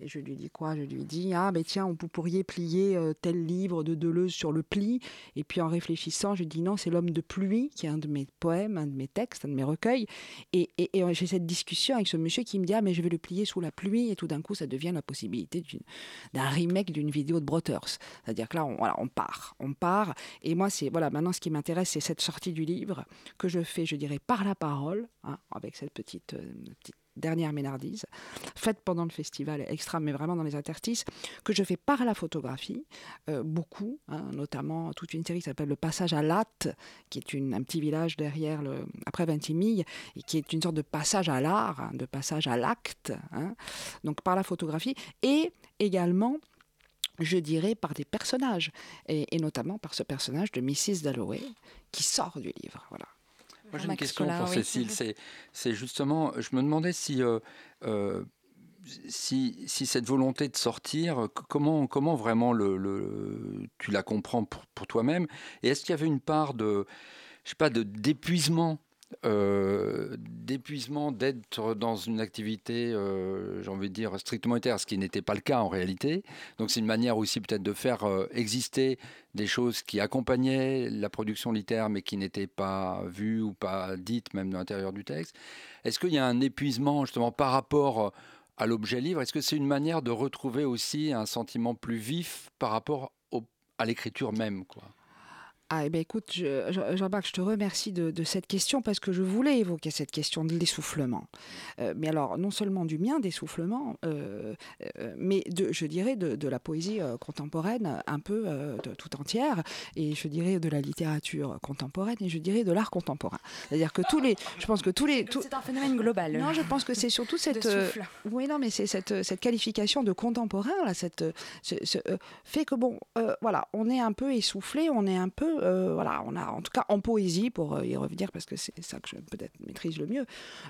et je lui dis quoi? Je lui dis Ah, mais tiens, vous pourriez plier euh, tel livre de Deleuze sur le pli. Et puis en réfléchissant, je dis Non, c'est L'homme de pluie, qui est un de mes poèmes, un de mes textes, un de mes recueils. Et, et- et j'ai cette discussion avec ce monsieur qui me dit Ah, mais je vais le plier sous la pluie. Et tout d'un coup, ça devient la possibilité d'un remake d'une vidéo de Brothers. C'est-à-dire que là, on, voilà, on part. On part. Et moi, c'est voilà, maintenant, ce qui m'intéresse, c'est cette sortie du livre que je fais, je dirais, par la parole, hein, avec cette petite, euh, petite dernière ménardise, faite pendant le festival extra, mais vraiment dans les interstices, que je fais par la photographie, euh, beaucoup, hein, notamment toute une série qui s'appelle Le Passage à Latte, qui est une- un petit village derrière, le, après Vintimille, et qui est une sorte de passage à l'art, hein, de passage à l'acte, hein, donc par la photographie, et également je dirais, par des personnages, et, et notamment par ce personnage de Mrs. Dalloway, qui sort du livre. Voilà. Moi, j'ai une Max question pour oui. Cécile. C'est, c'est justement, je me demandais si, euh, euh, si, cette volonté de sortir, comment, vraiment tu la comprends pour, toi-même? Et est-ce qu'il y avait une part de, je sais pas, de d'épuisement euh, d'épuisement d'être dans une activité, euh, j'ai envie de dire, strictement littéraire, ce qui n'était pas le cas en réalité? Donc c'est une manière aussi peut-être de faire euh, exister des choses qui accompagnaient la production littéraire mais qui n'étaient pas vues ou pas dites même dans l'intérieur du texte. Est-ce qu'il y a un épuisement justement par rapport à l'objet livre Est-ce que c'est une manière de retrouver aussi un sentiment plus vif par rapport à l'écriture même quoi? Ah, eh ben écoute, je- je- Jean-Marc, je te remercie de, de cette question parce que je voulais évoquer cette question de l'essoufflement. Euh, mais alors, non seulement du mien d'essoufflement, euh, euh, mais de, je dirais de, de la poésie contemporaine un peu tout entière, et je dirais de la littérature contemporaine, et je dirais de l'art contemporain. C'est-à-dire que tous les, je pense que tous les, C'est un phénomène global. non, je pense que c'est surtout cette. Oui, non, mais c'est cette, cette qualification de contemporain, là, cette, ce- ce, fait que, bon, voilà, on est un peu essoufflé, on est un peu. Euh, voilà, on a, en tout cas, en poésie, pour euh, y revenir, parce que c'est ça que je peut-être maîtrise le mieux,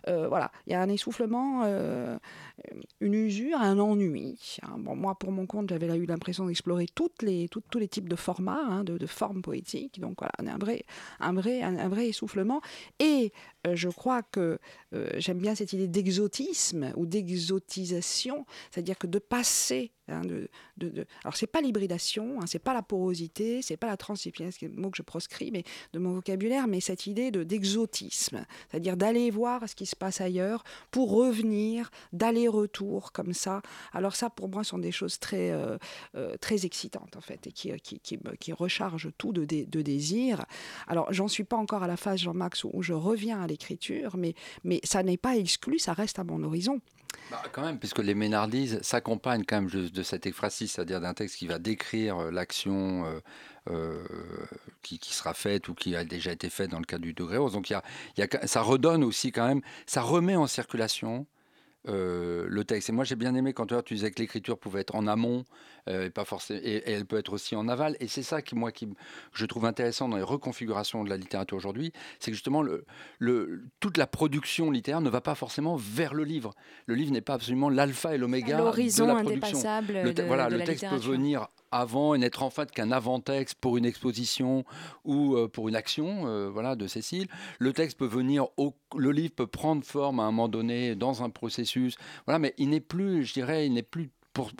euh, voilà, il y a un essoufflement, une usure, un ennui. hein. Bon, moi, pour mon compte, j'avais eu l'impression d'explorer les, tous les types de formats, hein, de, formes poétiques. Donc, voilà, on un vrai, un vrai, un, vrai essoufflement. Et je crois que j'aime bien cette idée d'exotisme ou d'exotisation, c'est-à-dire que de passer. Hein, de, de, alors c'est pas l'hybridation, hein, c'est pas la porosité, c'est pas la transdisciplinarité, ce qui est le mot que je proscris, de mon vocabulaire, mais cette idée de d'exotisme, c'est-à-dire d'aller voir ce qui se passe ailleurs pour revenir, d'aller-retour comme ça. Alors ça, pour moi, sont des choses très euh, euh, très excitantes en fait et qui euh, qui, qui, qui rechargent tout de, de désir. Alors j'en suis pas encore à la phase Jean-Max où, où je reviens à l'écriture, mais mais ça n'est pas exclu, ça reste à mon horizon. Bah, quand même, puisque les Ménardises s'accompagnent quand même de, de cette ekphrasis, c'est-à-dire d'un texte qui va décrire euh, l'action euh, euh, qui, sera faite ou qui a déjà été faite dans le cas du degré rose. Donc y a, y a- ça redonne aussi quand même, ça remet en circulation le texte. Et moi, j'ai bien aimé quand tu disais que l'écriture pouvait être en amont et pas forcément, et, et elle peut être aussi en aval. Et c'est ça qui, moi, qui, je trouve intéressant dans les reconfigurations de la littérature aujourd'hui, c'est que justement, le, le, toute la production littéraire ne va pas forcément vers le livre. Le livre n'est pas absolument l'alpha et l'oméga de L'horizon la production. indépassable Le, te- de- voilà, de le la texte peut venir avant et n'être en fait qu'un avant-texte pour une exposition ou euh, pour une action euh, voilà, de Cécile. Le texte peut venir, au, le livre peut prendre forme à un moment donné dans un processus, voilà, mais il n'est plus, je dirais, il n'est plus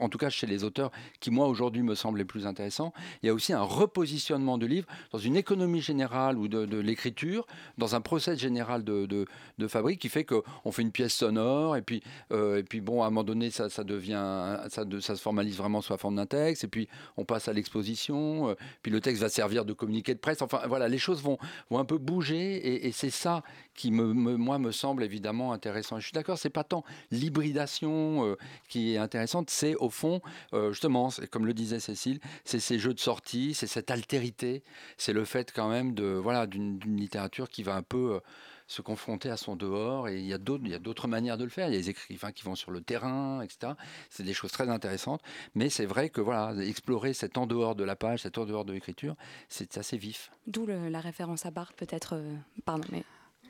en tout cas chez les auteurs qui, moi, aujourd'hui, me semblent les plus intéressants, il y a aussi un repositionnement du livre dans une économie générale ou de, l'écriture, dans un process général de, de, de fabrique qui fait qu'on fait une pièce sonore, et puis, euh, et puis bon, à un moment donné, ça, ça devient, ça, ça se formalise vraiment sous la forme d'un texte, et puis on passe à l'exposition, euh, puis le texte va servir de communiqué de presse, enfin voilà, les choses vont, vont un peu bouger, et, c'est ça qui, me, moi, me semble évidemment intéressant. Je suis d'accord, c'est pas tant l'hybridation euh, qui est intéressante, c'est au fond, euh, justement, comme le disait Cécile, c'est ces jeux de sortie, c'est cette altérité, c'est le fait quand même de voilà d'une littérature qui va un peu euh, se confronter à son dehors. Et il y a d'autres il y a d'autres manières de le faire. Il y a des écrivains qui vont sur le terrain, etc. C'est des choses très intéressantes. Mais c'est vrai que voilà, explorer cet en dehors de la page, cet en dehors de l'écriture, c'est assez vif. D'où la référence à Barthes, peut-être. euh, pardon,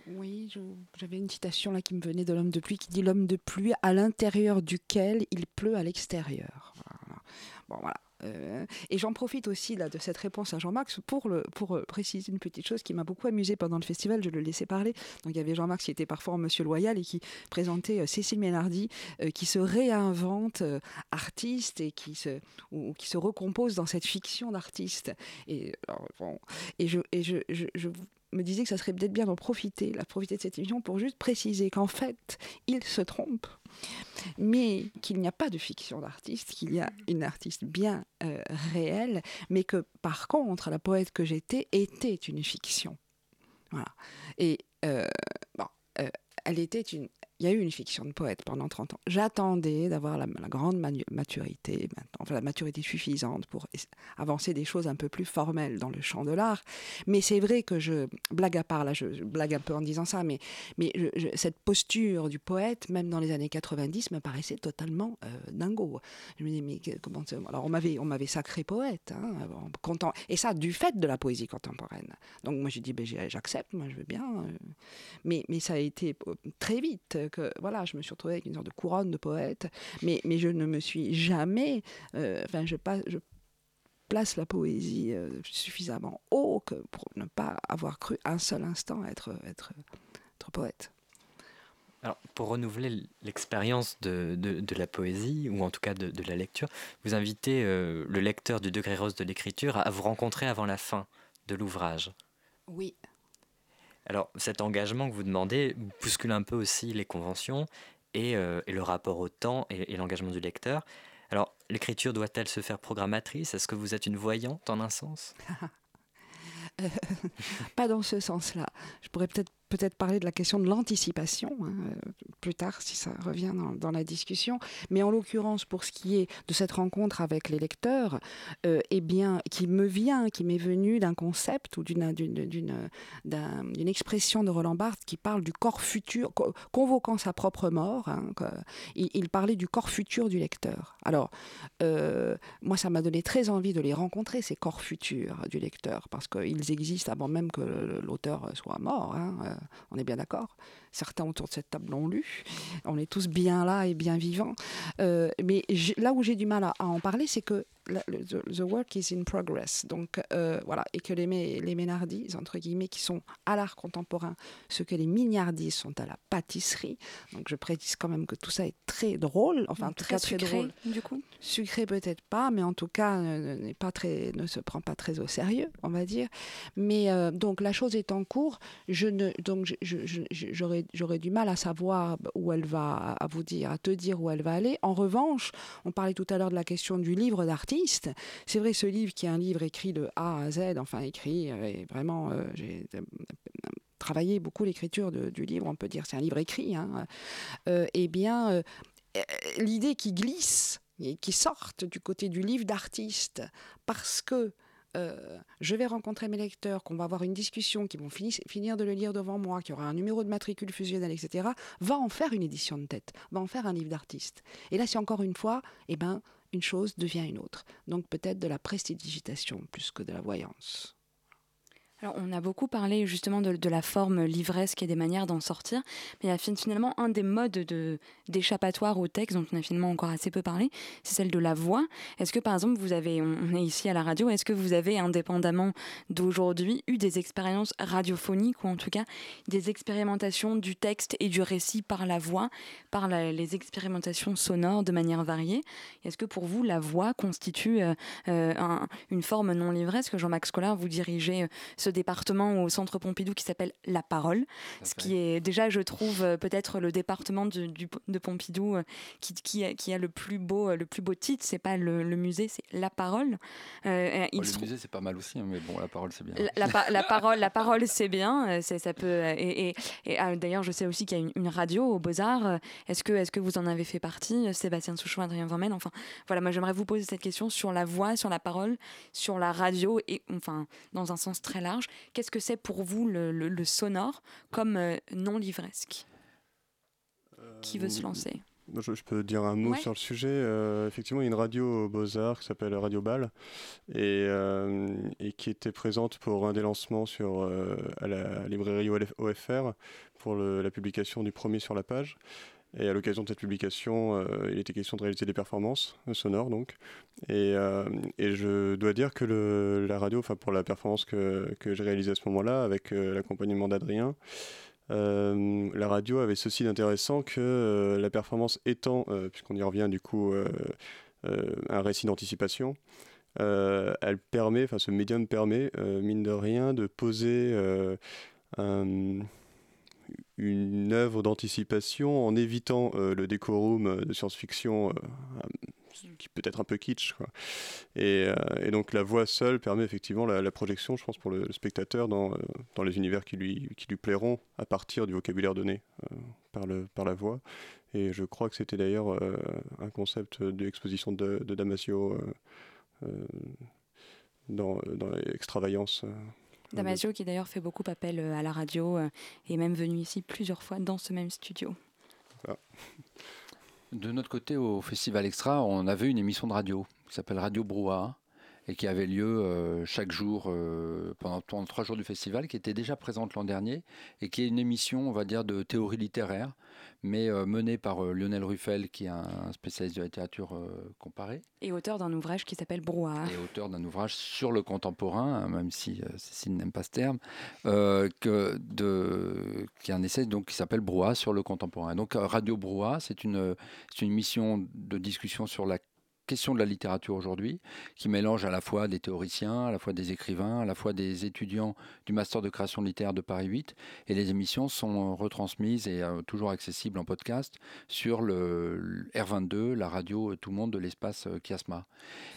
Oui, j'avais une citation là qui me venait de l'homme de pluie qui dit l'homme de pluie à l'intérieur duquel il pleut à l'extérieur. Bon voilà, Euh, et j'en profite aussi là, de cette réponse à Jean-Max pour, le, pour euh, préciser une petite chose qui m'a beaucoup amusé pendant le festival, je le laissais parler. Donc il y avait Jean-Max qui était parfois Monsieur Loyal et qui présentait euh, Cécile Ménardi qui se réinvente artiste et qui se, ou, qui se recompose dans cette fiction d'artiste. Et, bon, et, je, et je me disais que ça serait peut-être bien d'en profiter, la profiter de cette émission pour juste préciser qu'en fait, il se trompe, mais qu'il n'y a pas de fiction d'artiste, qu'il y a une artiste bien euh, réelle, mais que par contre, la poète que j'étais était une fiction. Voilà. Et euh, euh, elle était une. Il y a eu une fiction de poète pendant 30 ans. J'attendais d'avoir la, grande maturité, maintenant, enfin la maturité suffisante pour avancer des choses un peu plus formelles dans le champ de l'art. Mais c'est vrai que je blague à part, là, je, blague un peu en disant ça, mais, cette posture du poète, même dans les années 90, me paraissait totalement euh, dingo. Je me disais, mais comment Alors, on m'avait, sacré poète, hein, content, et ça du fait de la poésie contemporaine. Donc, moi, j'ai dit, ben, j'accepte, moi, je veux bien. euh. Mais, mais ça a été euh, très vite que, voilà, je me suis retrouvée avec une sorte de couronne de poète, mais, mais je ne me suis jamais. euh, Enfin, je, pas, je place la poésie euh, suffisamment haut que pour ne pas avoir cru un seul instant être, être, être poète. Alors, pour renouveler l'expérience de, de- de la poésie, ou en tout cas de, de la lecture, vous invitez euh, le lecteur du degré rose de l'écriture à, à vous rencontrer avant la fin de l'ouvrage. Oui. Alors, cet engagement que vous demandez bouscule un peu aussi les conventions et, euh, le rapport au temps et, et l'engagement du lecteur. Alors, l'écriture doit-elle se faire programmatrice? Est-ce que vous êtes une voyante en un sens? Euh, pas dans ce sens-là. Je pourrais peut-être peut-être parler de la question de l'anticipation hein, euh, plus tard si ça revient dans, la discussion. Mais en l'occurrence, pour ce qui est de cette rencontre avec les lecteurs, euh, eh bien, qui me vient, qui m'est venu d'un concept ou d'une d'une d'une d'un- d'une expression de Roland Barthes qui parle du corps futur, co- convoquant sa propre mort. hein, il, parlait du corps futur du lecteur. Alors, euh, moi, ça m'a donné très envie de les rencontrer, ces corps futurs du lecteur, parce qu'ils existent avant même que l'auteur soit mort. hein, on est bien d'accord. Certains autour de cette table l'ont lu. On est tous bien là et bien vivants. Euh, mais là où j'ai du mal à, à en parler, c'est que la- le- the, work is in progress. Donc euh, voilà, et que les, les ménardises, entre guillemets, qui sont à l'art contemporain, ce que les mignardises sont à la pâtisserie. Donc je précise quand même que tout ça est très drôle, enfin Très très sucré, drôle. du coup. Sucré peut-être pas, mais en tout cas euh, n'est pas très, ne se prend pas très au sérieux, on va dire. Mais euh, donc la chose est en cours. Je ne, donc j'aurais, j'aurais du mal à savoir où elle va, à vous dire, à te dire où elle va aller. En revanche, on parlait tout à l'heure de la question du livre d'artiste. C'est vrai, ce livre qui est un livre écrit de A à Z, enfin écrit, euh, et vraiment, euh, j'ai euh, travaillé beaucoup l'écriture du livre. On peut dire c'est un livre écrit. Hein. Eh bien, l'idée qui glisse et qui sorte du côté du livre d'artiste parce que euh, je vais rencontrer mes lecteurs, qu'on va avoir une discussion, qui vont fini- finir de le lire devant moi, qu'il y aura un numéro de matricule fusionnel, etc., va en faire une édition de tête, va en faire un livre d'artiste. Et là, c'est encore une fois, eh ben, une chose devient une autre. Donc peut-être de la prestidigitation plus que de la voyance. On a beaucoup parlé justement de, la forme livresque et des manières d'en sortir, mais il y a fin- finalement un des modes de- d'échappatoire au texte dont on a finalement encore assez peu parlé, c'est celle de la voix. Est-ce que par exemple vous avez, on est ici à la radio, est-ce que vous avez indépendamment d'aujourd'hui eu des expériences radiophoniques ou en tout cas des expérimentations du texte et du récit par la voix, par les expérimentations sonores de manière variée? Est-ce que pour vous la voix constitue euh, euh, un- une forme non livresque? Jean-Max Collard, vous dirigez euh, ce département au Centre Pompidou qui s'appelle La Parole, ce qui est déjà, je trouve, euh, peut-être le département du- du- de Pompidou euh, qui, qui a, qui a le plus beau, euh, le plus beau titre. C'est pas le, le musée, c'est La Parole. Euh, il Oh, le musée, c'est pas mal aussi, hein, mais bon, la parole, c'est bien. la, la pa- la parole, la parole, c'est bien. ça peut. Et, et- et, ah, d'ailleurs, je sais aussi qu'il y a une, une radio aux Beaux Arts. Est-ce que, est-ce que vous en avez fait partie, Sébastien Souchon, Adrien Vermel Enfin, voilà, moi j'aimerais vous poser cette question sur la voix, sur la parole, sur la radio et enfin dans un sens très large. Qu'est-ce que c'est pour vous le, le- le sonore comme euh, non livresque Qui veut se lancer Je, je peux dire un mot Ouais. sur le sujet. Euh, effectivement, il y a une radio aux Beaux-Arts qui s'appelle Radio Ball et, euh, et qui était présente pour un des lancements sur, euh, à la librairie OFR pour le- la publication du premier sur la page. Et à l'occasion de cette publication, euh, il était question de réaliser des performances euh, sonores, donc. Et, euh, et je dois dire que la radio, enfin pour la performance que, que j'ai réalisée à ce moment-là, avec l'accompagnement d'Adrien, la radio avait ceci d'intéressant que la performance étant, puisqu'on y revient du coup, un récit d'anticipation, elle permet, enfin ce médium permet, mine de rien, de poser un- une œuvre d'anticipation en évitant euh, le décorum euh, de science-fiction euh, qui peut être un peu kitsch. Et, donc la voix seule permet effectivement la, projection, je pense, pour le, spectateur dans, dans les univers qui lui, qui lui plairont à partir du vocabulaire donné par, le, par la voix. Et je crois que c'était d'ailleurs un concept de l'exposition de, Damasio dans, dans Extravaillance. Damasio qui d'ailleurs fait beaucoup appel euh, à la radio euh, est même venu ici plusieurs fois dans ce même studio. De notre côté, au Festival Extra, on avait une émission de radio qui s'appelle Radio Brouhaha et qui avait lieu euh, chaque jour euh, pendant, pendant trois jours du festival, qui était déjà présente l'an dernier et qui est une émission, on va dire, de théorie littéraire, mais euh, menée par euh, Lionel Ruffel, qui est un spécialiste de la littérature euh, comparée Et auteur d'un ouvrage qui s'appelle Brouhaha. et auteur d'un ouvrage sur le contemporain, hein, même si Cécile n'aime pas ce terme, que de, qui est un essai donc, qui s'appelle Brouhaha sur le contemporain. Donc Radio Brouhaha, c'est une, c'est une mission de discussion sur la question de la littérature aujourd'hui, qui mélange à la fois des théoriciens, à la fois des écrivains, à la fois des étudiants du master de création littéraire de Paris 8. Et les émissions sont euh, retransmises et euh, toujours accessibles en podcast sur le, le R22, la radio euh, Tout le monde de l'espace euh, Chiasma.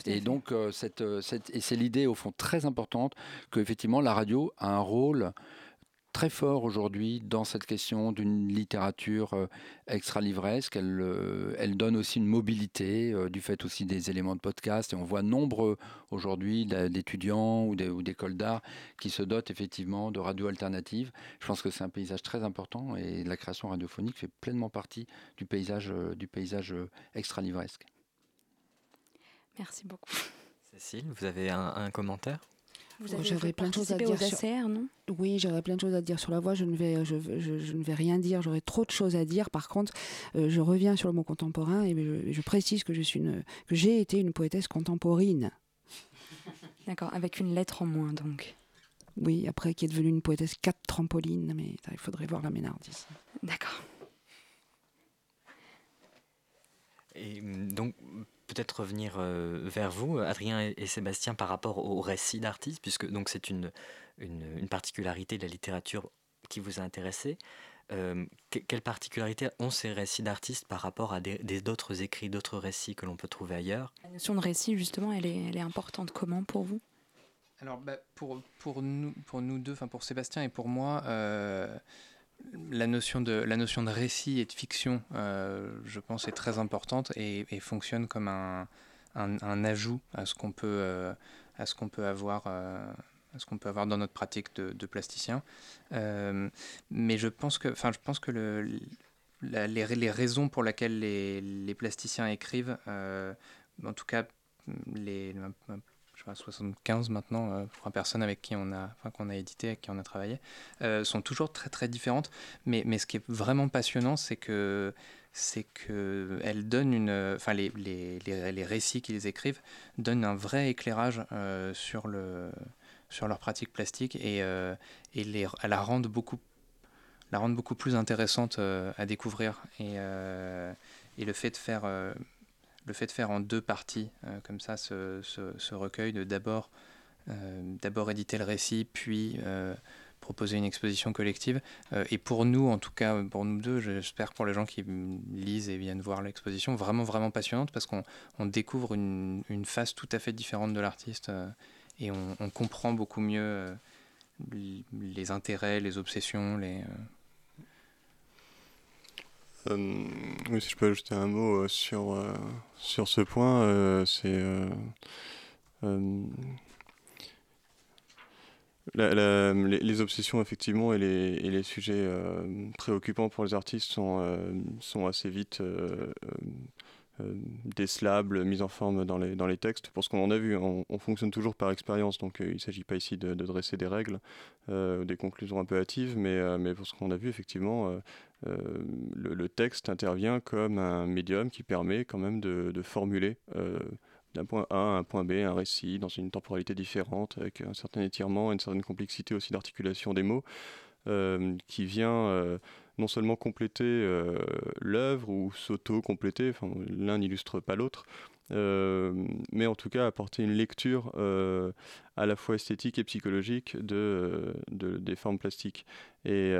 Et donc, euh, cette, cette- et c'est l'idée au fond très importante que effectivement la radio a un rôle très fort aujourd'hui dans cette question d'une littérature euh, extra-livresque. Elle, euh, elle donne aussi une mobilité euh, du fait aussi des éléments de podcast. Et on voit nombre aujourd'hui d'étudiants ou d'écoles d'art qui se dotent effectivement de radios alternatives. Je pense que c'est un paysage très important et la création radiophonique fait pleinement partie du paysage, du paysage extra-livresque. Merci beaucoup. Cécile, vous avez un, un commentaire? Vous avez J'aurais plein de choses à participé dire aux sur- ACR, non? Oui, j'aurais plein de choses à dire sur la voix. Je ne vais, je, je- je ne vais rien dire. J'aurais trop de choses à dire. Par contre, euh, je reviens sur le mot contemporain et je, je précise que je suis une, que j'ai été une poétesse contemporaine. D'accord, avec une lettre en moins donc. Oui, après qui est devenue une poétesse quatre trampolines, mais ça, il faudrait voir la Ménardise. D'accord. Et donc, peut-être revenir euh, vers vous, Adrien et, et Sébastien, par rapport au récit d'artiste, puisque donc c'est une, une, une particularité de la littérature qui vous a intéressé. Euh, que- quelles particularités ont ces récits d'artistes par rapport à des des- d'autres écrits, d'autres récits que l'on peut trouver ailleurs? La notion de récit, justement, elle est, elle est importante. Comment pour vous? Alors, bah, pour, pour, nous, pour nous deux, enfin pour Sébastien et pour moi, euh, la, notion de, la notion de récit et de fiction, euh, je pense, est très importante et, fonctionne comme un, un, ajout à ce qu'on peut, euh, à ce qu'on peut avoir. euh, à ce qu'on peut avoir dans notre pratique de, plasticien. Mais je pense que, enfin, je pense que le, les, les raisons pour lesquelles les, les plasticiens écrivent, en tout cas, les, je sais pas, 75 maintenant, euh, pour personne avec qui on a, qu'on a édité, avec qui on a travaillé, euh, sont toujours très très différentes. Mais, mais ce qui est vraiment passionnant, c'est que c'est que elles donnent une, enfin les, les, les, les récits qu'ils écrivent donnent un vrai éclairage euh, sur le sur leur pratique plastique et, euh, et les, la rendent beaucoup la beaucoup plus intéressante à découvrir et, et le fait de faire le fait de faire en deux parties euh, comme ça ce, ce- recueil de d'abord euh, d'abord éditer le récit puis euh, proposer une exposition collective. Et pour nous en tout cas pour nous deux j'espère pour les gens qui lisent et viennent voir l'exposition vraiment vraiment passionnante parce qu'on on découvre une, une face tout à fait différente de l'artiste et on, on comprend beaucoup mieux les intérêts les obsessions les euh, oui, si je peux ajouter un mot euh, sur, euh, sur ce point, c'est. les, obsessions, effectivement, et les, et les sujets préoccupants pour les artistes sont, assez vite décelables, mises en forme dans les, dans les textes. Pour ce qu'on en a vu, on, fonctionne toujours par expérience, donc il ne s'agit pas ici de, dresser des règles, des conclusions un peu hâtives, mais, mais pour ce qu'on a vu, effectivement, le, texte intervient comme un médium qui permet quand même de, formuler d'un point A à un point B, un récit dans une temporalité différente, avec un certain étirement, une certaine complexité aussi d'articulation des mots, euh, qui vient euh, non seulement compléter euh, l'œuvre ou s'auto-compléter, l'un n'illustre pas l'autre, mais en tout cas apporter une lecture à la fois esthétique et psychologique de, des formes plastiques. Et,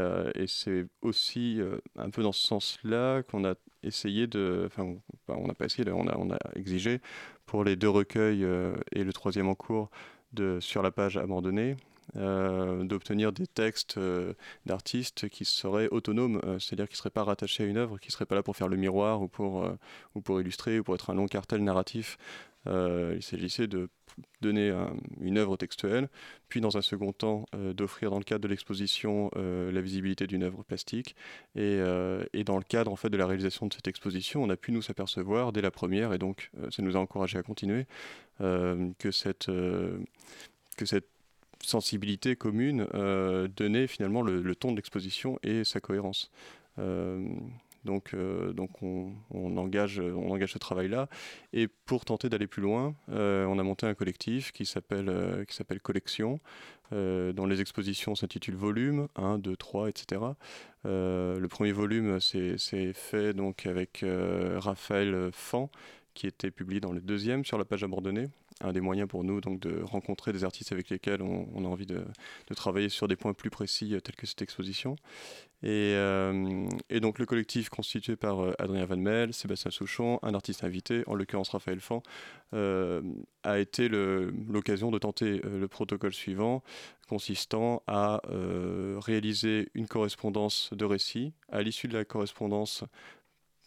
c'est aussi un peu dans ce sens-là qu'on a essayé de, enfin on n'a pas essayé, on a, on a exigé pour les deux recueils euh, et le troisième en cours de Sur la page abandonnée, euh, d'obtenir des textes euh, d'artistes qui seraient autonomes, c'est-à-dire qui ne seraient pas rattachés à une œuvre, qui ne seraient pas là pour faire le miroir ou pour, ou pour illustrer ou pour être un long cartel narratif. il s'agissait de donner une œuvre textuelle, puis dans un second temps euh, d'offrir dans le cadre de l'exposition euh, la visibilité d'une œuvre plastique. Et, euh, dans le cadre en fait de la réalisation de cette exposition, on a pu nous s'apercevoir dès la première, et donc ça nous a encouragé à continuer, que cette que cette sensibilité commune donnait finalement le, ton de l'exposition et sa cohérence. Donc, euh, donc on, engage, on engage ce travail-là. Et pour tenter d'aller plus loin, euh, on a monté un collectif qui s'appelle euh, qui s'appelle Collection, dont les expositions s'intitulent Volume 1, 2, 3, etc. le premier volume, c'est fait donc avec Raphaël Fan, qui était publié dans le deuxième sur la page abandonnée un des moyens pour nous donc de rencontrer des artistes avec lesquels on, a envie de, travailler sur des points plus précis tels que cette exposition. Euh, et, donc le collectif constitué par euh, Adrien Van Mel, Sébastien Souchon, un artiste invité, en l'occurrence Raphaël Fan, euh, a été l'occasion de tenter le protocole suivant, consistant à réaliser une correspondance de récits. À l'issue de la correspondance,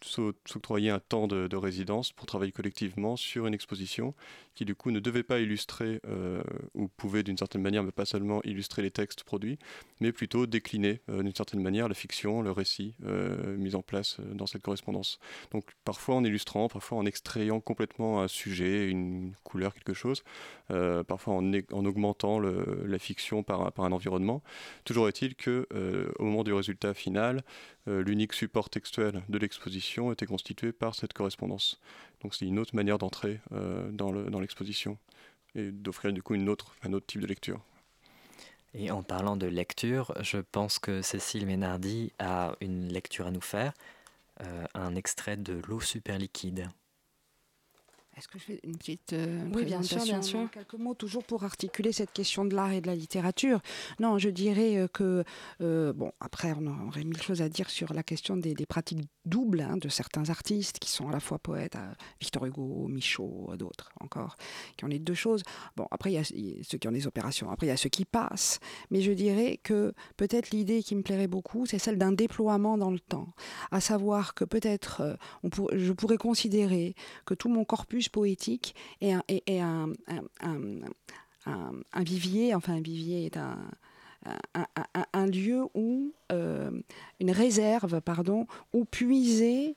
s'octroyer un temps de, résidence pour travailler collectivement sur une exposition qui du coup ne devait pas illustrer euh, ou pouvait d'une certaine manière, mais pas seulement illustrer les textes produits, mais plutôt décliner euh, d'une certaine manière la fiction, le récit euh, mis en place dans cette correspondance. Donc parfois en illustrant, parfois en extrayant complètement un sujet, une couleur, quelque chose, parfois en, en augmentant la fiction par, par, un environnement. Toujours est-il que au moment du résultat final, l'unique support textuel de l'exposition était constitué par cette correspondance. Donc c'est une autre manière d'entrer euh, dans l'exposition et d'offrir du coup un autre type de lecture. Et en parlant de lecture, je pense que Cécile Ménardi a une lecture à nous faire, euh, un extrait de L'eau super liquide. Est-ce que je fais une petite euh, oui, bien sûr, bien sûr. quelques mots toujours pour articuler cette question de l'art et de la littérature Non, je dirais euh, que euh, bon, après on aurait mille choses à dire sur la question des, pratiques doubles hein, de certains artistes qui sont à la fois poètes, Victor Hugo, Michaud, d'autres encore, qui ont les deux choses. Bon, après il y a ceux qui ont des opérations, après il y a ceux qui passent. Mais je dirais que peut-être l'idée qui me plairait beaucoup, c'est celle d'un déploiement dans le temps, à savoir que peut-être on je pourrais considérer que tout mon corpus poétique et un, vivier, enfin un vivier est un, un, lieu où, euh, une réserve, pardon, où puiser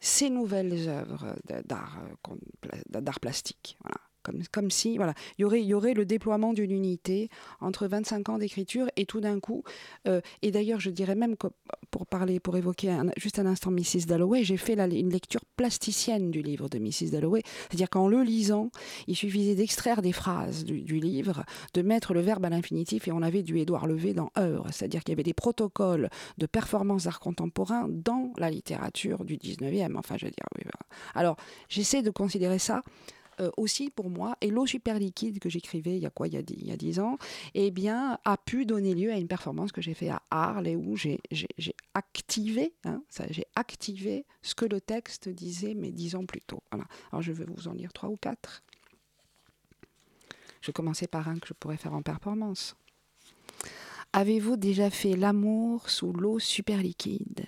ces nouvelles œuvres d'art, euh, d'art plastique. Voilà. Comme, comme, si voilà, il y aurait, il y aurait le déploiement d'une unité entre 25 ans d'écriture et tout d'un coup, euh, et d'ailleurs je dirais même que pour parler, pour évoquer juste un instant Mrs. Dalloway, j'ai fait une lecture plasticienne du livre de Mrs. Dalloway, c'est-à-dire qu'en le lisant, il suffisait d'extraire des phrases du, livre, de mettre le verbe à l'infinitif et on avait du Édouard Levé dans œuvre, c'est-à-dire qu'il y avait des protocoles de performance d'art contemporain dans la littérature du 19e, enfin je veux dire, oui, Alors j'essaie de considérer ça euh, aussi pour moi, et l'eau super liquide que j'écrivais il y a quoi, il y a, 10 ans, eh bien, a pu donner lieu à une performance que j'ai fait à Arles et où j'ai activé, hein, j'ai activé ce que le texte disait, mais dix ans plus tôt. Alors je vais vous en lire trois ou quatre. Je commencer par un que je pourrais faire en performance. Avez-vous déjà fait l'amour sous l'eau super liquide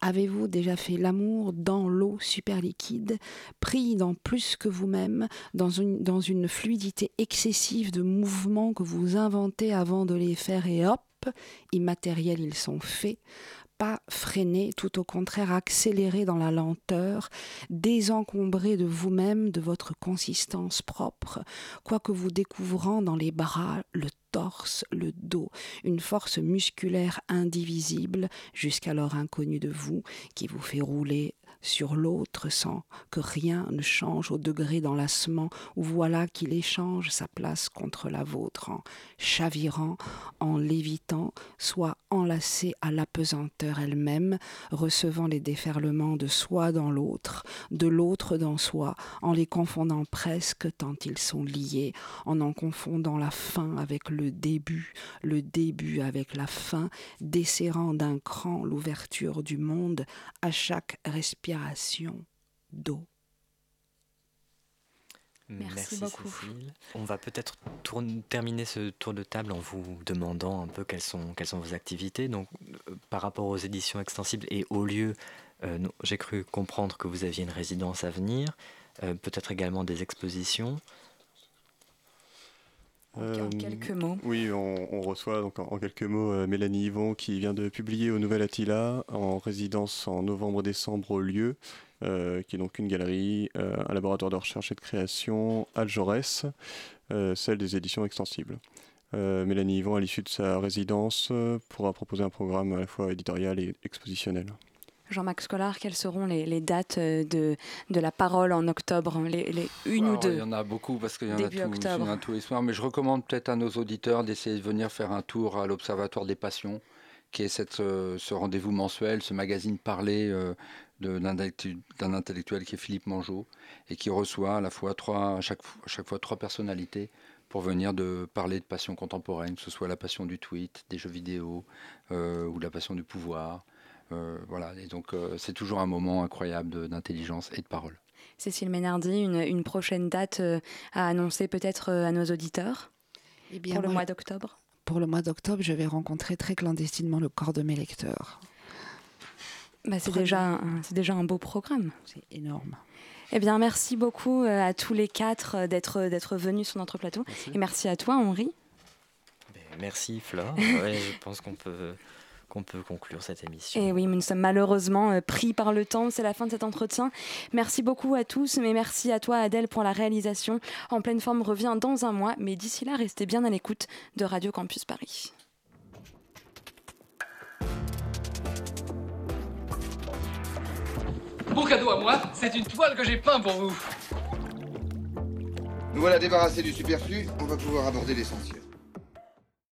Avez-vous déjà fait l'amour dans l'eau super liquide, pris dans plus que vous-même, dans une, fluidité excessive de mouvements que vous inventez avant de les faire et hop, immatériels ils sont faits, pas freiner, tout au contraire accélérer dans la lenteur, désencombrer de vous-même, de votre consistance propre, quoique vous découvrant dans les bras, le torse, le dos, une force musculaire indivisible, jusqu'alors inconnue de vous, qui vous fait rouler sur l'autre sans que rien ne change au degré d'enlacement où voilà qu'il échange sa place contre la vôtre en chavirant, en lévitant, soit enlacé à l'apesanteur elle-même, recevant les déferlements de soi dans l'autre, de l'autre dans soi, en les confondant presque tant ils sont liés, en en confondant la fin avec le début, le début avec la fin, desserrant d'un cran l'ouverture du monde à chaque respiration d'eau. Merci beaucoup. Cécile. On va peut-être terminer ce tour de table en vous demandant un peu quelles sont, quelles sont vos activités. Donc, euh, par rapport aux éditions extensibles et aux lieux, euh, j'ai cru comprendre que vous aviez une résidence à venir, euh, peut-être également des expositions. En quelques mots. Oui, on, reçoit donc en, quelques mots Mélanie Yvon qui vient de publier au Nouvel Attila en résidence en novembre-décembre au lieu, qui est donc une galerie, un laboratoire de recherche et de création, Al Jaurès, celle des éditions extensibles. Mélanie Yvon, à l'issue de sa résidence, pourra proposer un programme à la fois éditorial et expositionnel. Jean-Max Collard, quelles seront les, dates euh, de, de, la parole en octobre les, Une ou deux Il y en a beaucoup parce qu'il y, en a tous les soirs. Mais je recommande peut-être à nos auditeurs d'essayer de venir faire un tour à l'Observatoire des Passions, qui est cette, euh, ce rendez-vous mensuel, ce magazine parlé euh, d'un intellectuel qui est Philippe Mangeot et qui reçoit à la fois trois, à chaque, à chaque fois trois personnalités pour venir de parler de passion contemporaine, que ce soit la passion du tweet, des jeux vidéo ou la passion du pouvoir. Euh, voilà, et donc euh, c'est toujours un moment incroyable d'intelligence et de parole. Cécile Ménardi, une, prochaine date euh, à annoncer peut-être à nos auditeurs eh bien, pour le mois d'octobre? Pour le mois d'octobre, je vais rencontrer très clandestinement le corps de mes lecteurs. Bah, c'est déjà, déjà un beau programme. C'est énorme. Eh bien, merci beaucoup à tous les quatre d'être, d'être venus sur notre plateau. Et merci à toi, Henri. Ben, merci, Flore. je pense qu'on peut qu'on peut conclure cette émission. Et oui, nous sommes malheureusement euh, pris par le temps. C'est la fin de cet entretien. Merci beaucoup à tous, mais merci à toi, Adèle, pour la réalisation. En pleine forme revient dans un mois, mais d'ici là, restez bien à l'écoute de Radio Campus Paris. Mon cadeau à moi, c'est une toile que j'ai peint pour vous. Nous voilà débarrassés du superflu, on va pouvoir aborder l'essentiel.